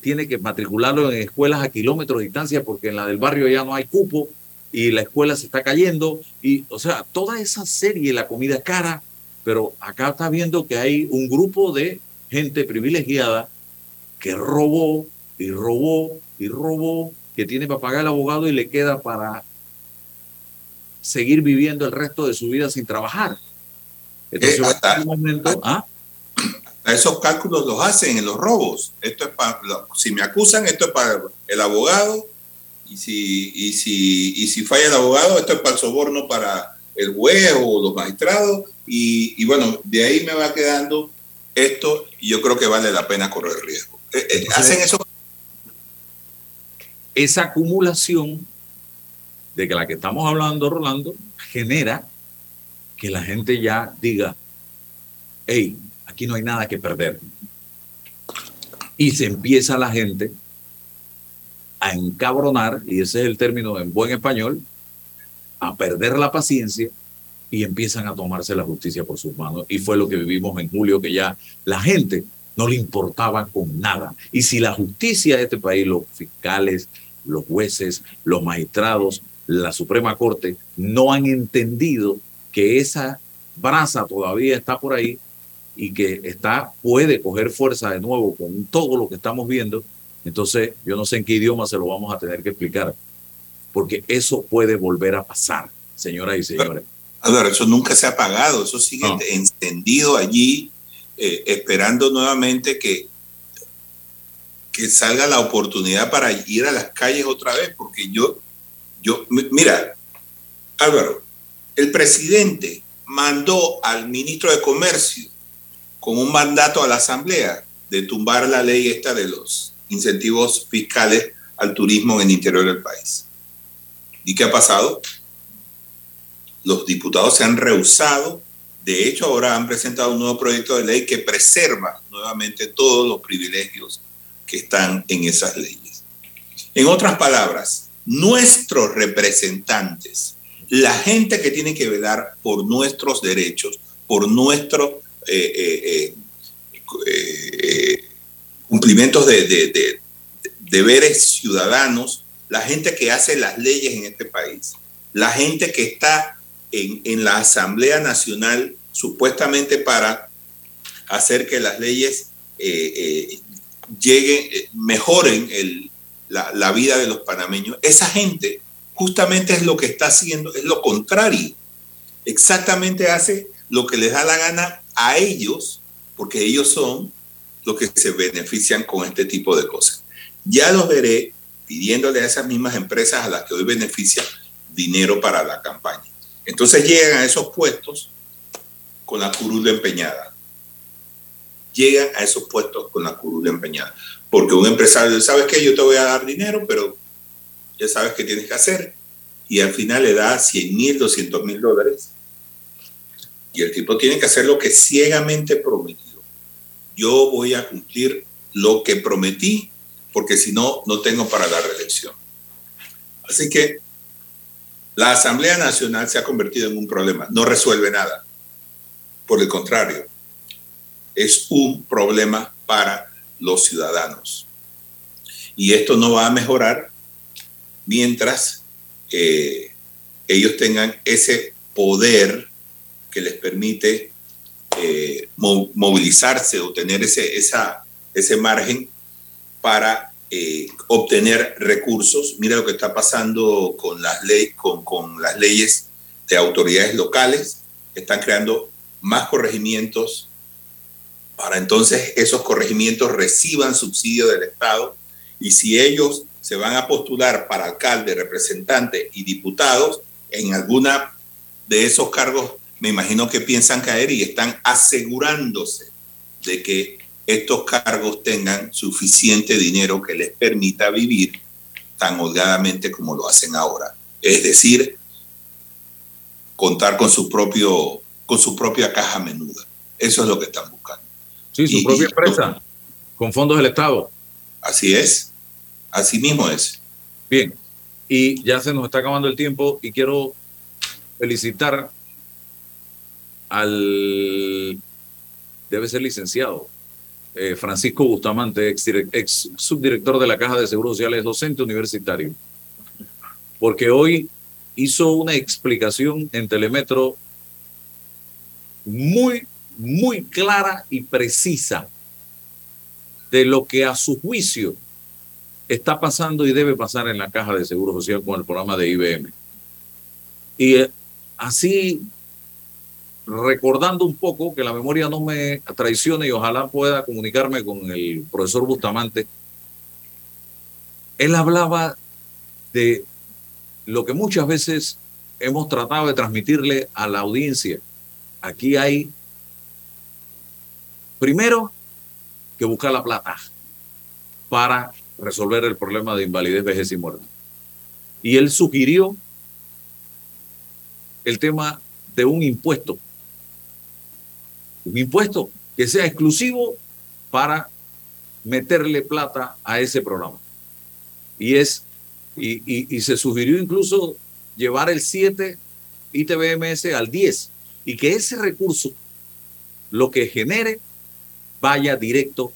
tiene que matricularlo en escuelas a kilómetros de distancia porque en la del barrio ya no hay cupo y la escuela se está cayendo. Y, o sea, toda esa serie, la comida cara, pero acá está viendo que hay un grupo de gente privilegiada que robó y robó y robó, que tiene para pagar el abogado y le queda para seguir viviendo el resto de su vida sin trabajar. Entonces, eh, hasta, momento, ¿ah? esos cálculos los hacen en los robos. Esto es para, si me acusan, esto es para el abogado, y si, y si, y si falla el abogado, esto es para el soborno para el juez o los magistrados, y, y bueno, de ahí me va quedando esto, y yo creo que vale la pena correr riesgo. Eh, eh, hacen eso. Esa acumulación de que la que estamos hablando, Rolando, genera que la gente ya diga, hey, aquí no hay nada que perder. Y se empieza la gente a encabronar, y ese es el término en buen español, a perder la paciencia y empiezan a tomarse la justicia por sus manos. Y fue lo que vivimos en julio, que ya la gente no le importaba con nada. Y si la justicia de este país, los fiscales, los jueces, los magistrados, la Suprema Corte, no han entendido que esa brasa todavía está por ahí, y que está, puede coger fuerza de nuevo con todo lo que estamos viendo, entonces yo no sé en qué idioma se lo vamos a tener que explicar, porque eso puede volver a pasar, señoras y señores. ver, eso nunca se ha apagado, eso sigue encendido allí, eh, esperando nuevamente que, que salga la oportunidad para ir a las calles otra vez, porque yo, yo, mira, Álvaro, el presidente mandó al ministro de Comercio con un mandato a la Asamblea de tumbar la ley esta de los incentivos fiscales al turismo en el interior del país. ¿Y qué ha pasado? Los diputados se han rehusado, de hecho ahora han presentado un nuevo proyecto de ley que preserva nuevamente todos los privilegios que están en esas leyes. En otras palabras, nuestros representantes, la gente que tiene que velar por nuestros derechos, por nuestro eh, eh, eh, cumplimientos de, deberes ciudadanos, la gente que hace las leyes en este país, la gente que está en, la Asamblea Nacional supuestamente para hacer que las leyes lleguen, mejoren la, la, vida de los panameños. Esa gente justamente es lo que está haciendo, es lo contrario. Exactamente hace lo que les da la gana a ellos, porque ellos son los que se benefician con este tipo de cosas. Ya los veré pidiéndole a esas mismas empresas a las que hoy benefician dinero para la campaña. Entonces llegan a esos puestos con la curul empeñada. Llegan a esos puestos con la curul empeñada. Porque un empresario, ¿sabes qué? Yo te voy a dar dinero, pero ya sabes qué tienes que hacer. Y al final le da 100 mil, 200 mil dólares y el tipo tiene que hacer lo que ciegamente prometido. Yo voy a cumplir lo que prometí, porque si no, no tengo para la reelección. Así que la Asamblea Nacional se ha convertido en un problema. No resuelve nada. Por el contrario, es un problema para los ciudadanos. Y esto no va a mejorar mientras eh, ellos tengan ese poder que les permite eh, movilizarse o tener ese, ese margen para eh, obtener recursos. Mira lo que está pasando con las, ley, con, con las leyes de autoridades locales. Están creando más corregimientos para entonces esos corregimientos reciban subsidio del Estado y si ellos se van a postular para alcalde, representante y diputados en alguna de esos cargos me imagino que piensan caer y están asegurándose de que estos cargos tengan suficiente dinero que les permita vivir tan holgadamente como lo hacen ahora. Es decir, contar con su propio con su propia caja menuda. Eso es lo que están buscando. Sí, su propia empresa, con fondos del Estado. Así es. Así mismo es. Bien. Y ya se nos está acabando el tiempo y quiero felicitar al, debe ser licenciado, eh, Francisco Bustamante, ex, ex, subdirector de la Caja de Seguros Sociales, docente universitario, porque hoy hizo una explicación en Telemetro muy, muy clara y precisa de lo que a su juicio está pasando y debe pasar en la Caja de Seguro Social con el programa de IBM. Y eh, así recordando un poco que la memoria no me traicione y ojalá pueda comunicarme con el profesor Bustamante, él hablaba de lo que muchas veces hemos tratado de transmitirle a la audiencia. Aquí hay, primero, que buscar la plata para resolver el problema de invalidez, vejez y muerte. Y él sugirió el tema de un impuesto un impuesto que sea exclusivo para meterle plata a ese programa. Y es, y, y, se sugirió incluso llevar el 7 ITBMS al 10 y que ese recurso, lo que genere, vaya directo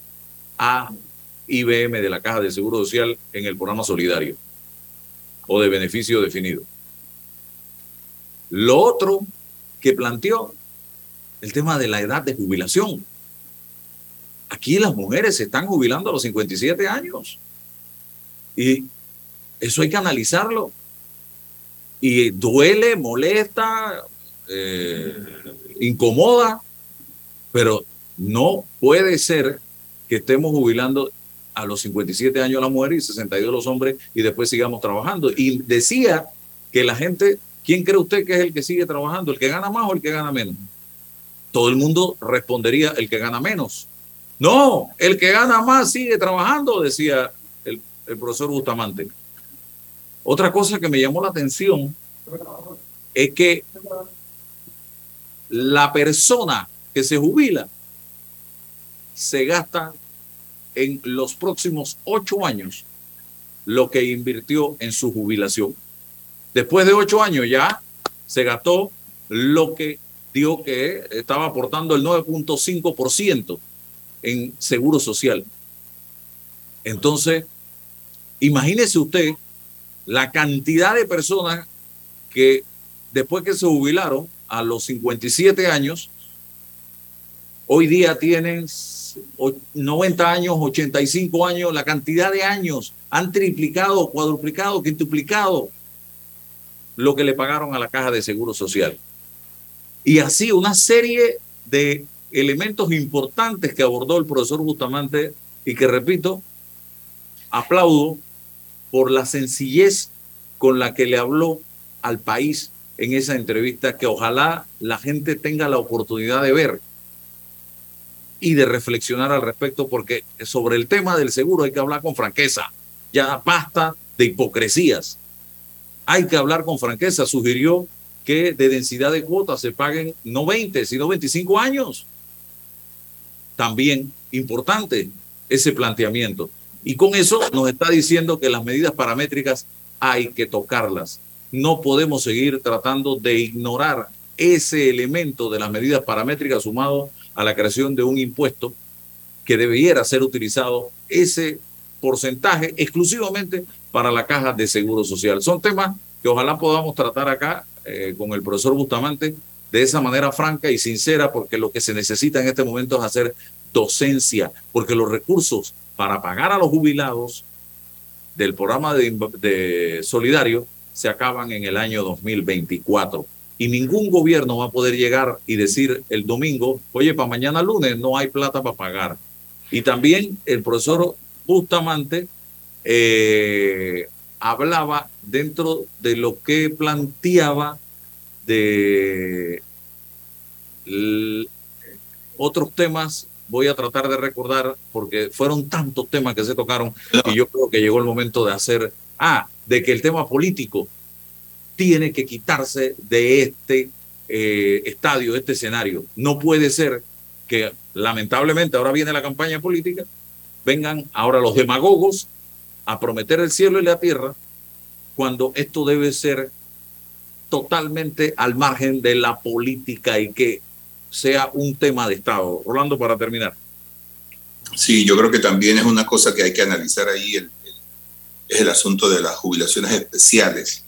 a IBM de la Caja de Seguro Social en el programa solidario o de beneficio definido. Lo otro que planteó el tema de la edad de jubilación. Aquí las mujeres se están jubilando a los 57 años. Y eso hay que analizarlo. Y duele, molesta, eh, incomoda, pero no puede ser que estemos jubilando a los 57 años las mujeres y 62 los hombres y después sigamos trabajando. Y decía que la gente, ¿quién cree usted que es el que sigue trabajando? ¿El que gana más o el que gana menos? todo el mundo respondería el que gana menos. No, el que gana más sigue trabajando, decía el, profesor Bustamante. Otra cosa que me llamó la atención es que la persona que se jubila se gasta en los próximos ocho años lo que invirtió en su jubilación. Después de ocho años ya se gastó lo que dijo que estaba aportando el 9.5% en seguro social. Entonces, imagínese usted la cantidad de personas que después que se jubilaron a los 57 años, hoy día tienen 90 años, 85 años, la cantidad de años han triplicado, cuadruplicado, quintuplicado lo que le pagaron a la caja de seguro social. Y así una serie de elementos importantes que abordó el profesor Bustamante y que, repito, aplaudo por la sencillez con la que le habló al país en esa entrevista que ojalá la gente tenga la oportunidad de ver y de reflexionar al respecto, porque sobre el tema del seguro hay que hablar con franqueza. Ya basta de hipocresías. Hay que hablar con franqueza, sugirió que de densidad de cuotas se paguen no 20, sino 25 años. También importante ese planteamiento. Y con eso nos está diciendo que las medidas paramétricas hay que tocarlas. No podemos seguir tratando de ignorar ese elemento de las medidas paramétricas sumado a la creación de un impuesto que debiera ser utilizado ese porcentaje exclusivamente para la caja de seguro social. Son temas que ojalá podamos tratar acá eh, con el profesor Bustamante de esa manera franca y sincera, porque lo que se necesita en este momento es hacer docencia, porque los recursos para pagar a los jubilados del programa de, solidario se acaban en el año 2024 y ningún gobierno va a poder llegar y decir el domingo, oye, para mañana lunes no hay plata para pagar. Y también el profesor Bustamante eh, hablaba dentro de lo que planteaba de otros temas voy a tratar de recordar porque fueron tantos temas que se tocaron y yo creo que llegó el momento de hacer, ah, de que el tema político tiene que quitarse de este eh, estadio, de este escenario. No puede ser que lamentablemente ahora viene la campaña política, vengan ahora los demagogos a prometer el cielo y la tierra cuando esto debe ser totalmente al margen de la política y que sea un tema de Estado. Rolando, para terminar. Sí, yo creo que también es una cosa que hay que analizar ahí, el, es el asunto de las jubilaciones especiales,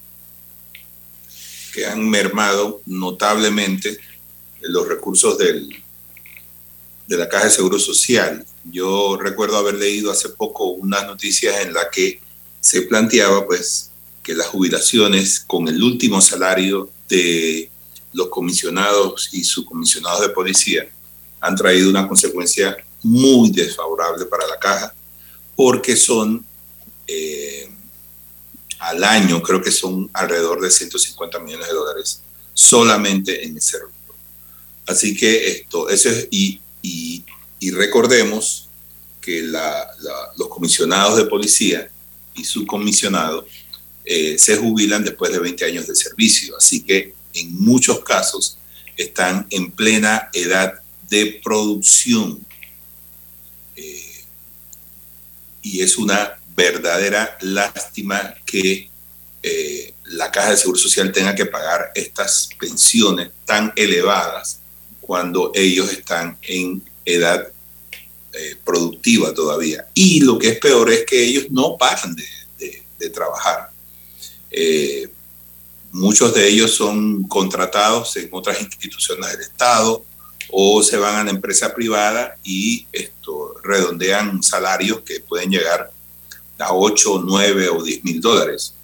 que han mermado notablemente los recursos de la Caja de Seguro Social. Yo recuerdo haber leído hace poco unas noticias en las que se planteaba pues que las jubilaciones con el último salario de los comisionados y subcomisionados de policía han traído una consecuencia muy desfavorable para la caja, porque son eh, al año, creo que son alrededor de 150 millones de dólares solamente en ese rubro. Así que esto, eso es, y, y, recordemos que los comisionados de policía y subcomisionados eh, se jubilan después de 20 años de servicio. Así que en muchos casos están en plena edad de producción. Eh, y es una verdadera lástima que eh, la Caja de Seguro Social tenga que pagar estas pensiones tan elevadas cuando ellos están en edad eh, productiva todavía. Y lo que es peor es que ellos no paran de, trabajar. Muchos de ellos son contratados en otras instituciones del Estado o se van a la empresa privada y esto redondean salarios que pueden llegar a 8, 9 o 10 mil dólares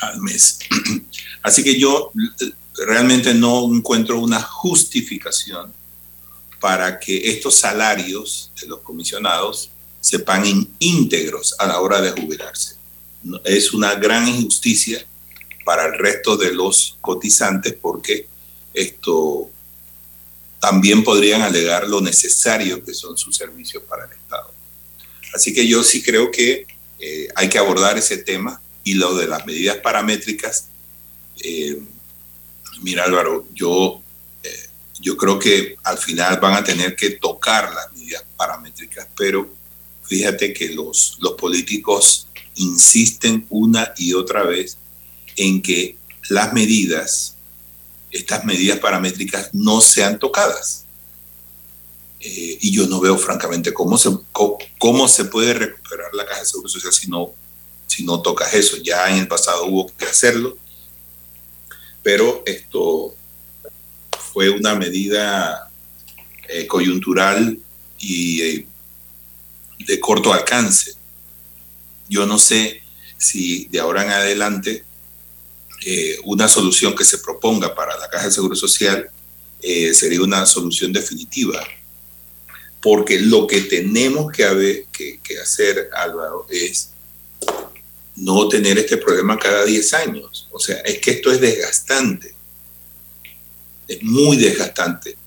al mes. Así que yo realmente no encuentro una justificación para que estos salarios de los comisionados se paguen íntegros a la hora de jubilarse. Es una gran injusticia para el resto de los cotizantes porque esto también podrían alegar lo necesario que son sus servicios para el Estado. Así que yo sí creo que eh, hay que abordar ese tema y lo de las medidas paramétricas. Eh, mira Álvaro, yo, eh, yo creo que al final van a tener que tocar las medidas paramétricas, pero fíjate que los, los políticos insisten una y otra vez en que las medidas, estas medidas paramétricas, no sean tocadas. Eh, y yo no veo francamente cómo se, cómo, se puede recuperar la caja de seguro social si no, si no tocas eso. Ya en el pasado hubo que hacerlo, pero esto fue una medida eh, coyuntural y eh, de corto alcance. Yo no sé si de ahora en adelante una solución que se proponga para la Caja de Seguro Social sería una solución definitiva. Porque lo que tenemos que, hacer, Álvaro, es no tener este problema cada 10 años. O sea, es que esto es desgastante. Es muy desgastante.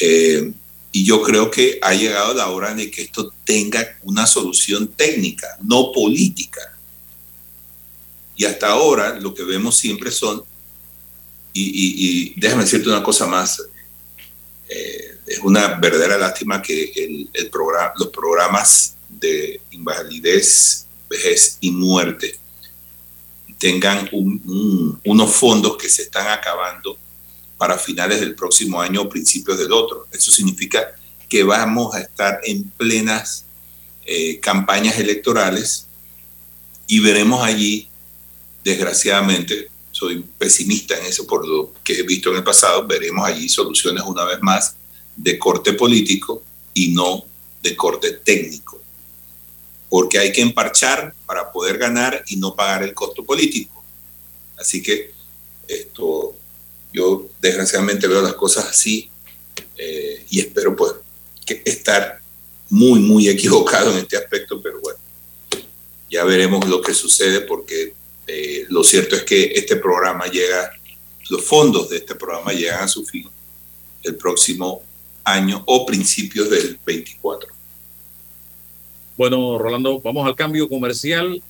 Eh, y yo creo que ha llegado la hora de que esto tenga una solución técnica, no política. Y hasta ahora lo que vemos siempre son, y, déjame decirte una cosa más, eh, es una verdadera lástima que el, programa, los programas de invalidez, vejez y muerte tengan unos fondos que se están acabando para finales del próximo año o principios del otro. Eso significa que vamos a estar en plenas eh, campañas electorales y veremos allí desgraciadamente, soy pesimista en eso por lo que he visto en el pasado, veremos allí soluciones una vez más de corte político y no de corte técnico. Porque hay que emparchar para poder ganar y no pagar el costo político. Así que esto, yo desgraciadamente veo las cosas así eh, y espero pues que estar muy, muy equivocado en este aspecto, pero bueno, ya veremos lo que sucede porque eh, lo cierto es que este programa llega los fondos de este programa llegan a su fin el próximo año o principios del 24. Bueno, Rolando, vamos al cambio comercial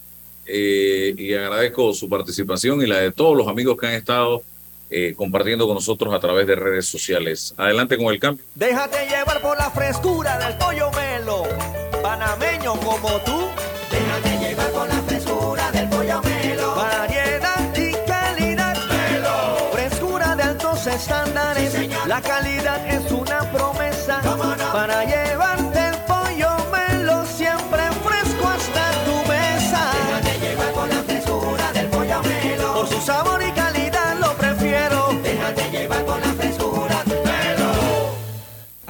eh, y agradezco su participación y la de todos los amigos que han estado eh, compartiendo con nosotros a través de redes sociales. Adelante con el cambio. Déjate llevar por la frescura del pollo melo, panameño como tú. Déjate llevar por la frescura del pollo melo. Variedad y calidad. Melo. Frescura de altos estándares. Sí, señor. la calidad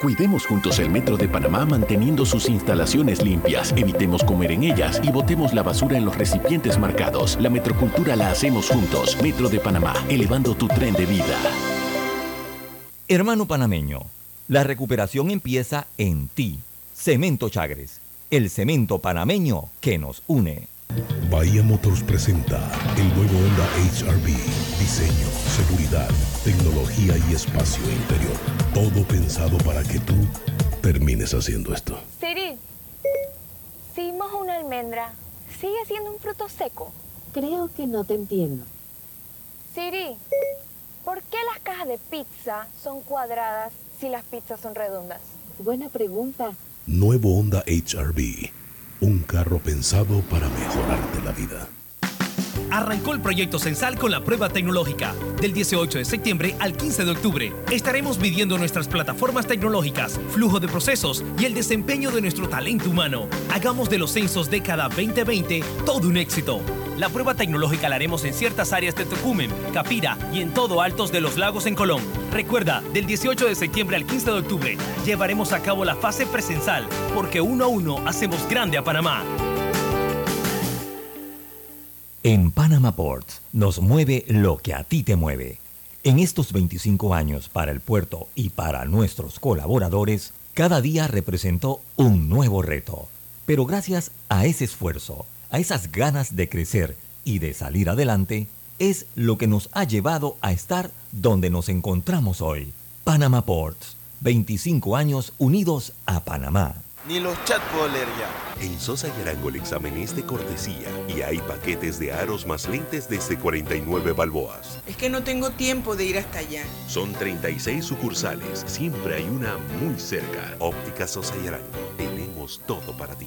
Cuidemos juntos el Metro de Panamá manteniendo sus instalaciones limpias, evitemos comer en ellas y botemos la basura en los recipientes marcados. La metrocultura la hacemos juntos. Metro de Panamá, elevando tu tren de vida. Hermano panameño, la recuperación empieza en ti. Cemento Chagres, el cemento panameño que nos une. Bahía Motors presenta el nuevo Honda HRV. Diseño, seguridad, tecnología y espacio interior. Todo pensado para que tú termines haciendo esto. Siri, si mojo una almendra, ¿sigue siendo un fruto seco? Creo que no te entiendo. Siri, ¿por qué las cajas de pizza son cuadradas si las pizzas son redondas? Buena pregunta. Nuevo Honda HRV. Un carro pensado para mejorarte la vida. Arrancó el proyecto Censal con la prueba tecnológica. Del 18 de septiembre al 15 de octubre estaremos midiendo nuestras plataformas tecnológicas, flujo de procesos y el desempeño de nuestro talento humano. Hagamos de los censos década 2020 todo un éxito. La prueba tecnológica la haremos en ciertas áreas de Tocumen, Capira y en todo Altos de los Lagos en Colón. Recuerda, del 18 de septiembre al 15 de octubre llevaremos a cabo la fase presensal, porque uno a uno hacemos grande a Panamá. En Panama Ports nos mueve lo que a ti te mueve. En estos 25 años para el puerto y para nuestros colaboradores, cada día representó un nuevo reto. Pero gracias a ese esfuerzo, a esas ganas de crecer y de salir adelante, es lo que nos ha llevado a estar donde nos encontramos hoy. Panama Ports, 25 años unidos a Panamá. Ni los chats puedo leer ya. En Sosa y Arango el examen es de cortesía y hay paquetes de aros más lentes desde 49 balboas. Es que no tengo tiempo de ir hasta allá. Son 36 sucursales, siempre hay una muy cerca. Óptica Sosa y Arango, tenemos todo para ti.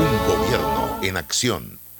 Un gobierno en acción.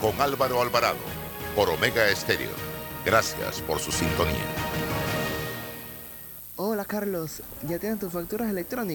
con Álvaro Alvarado por Omega Estéreo. Gracias por su sintonía. Hola Carlos, ¿ya tienen tus facturas electrónicas?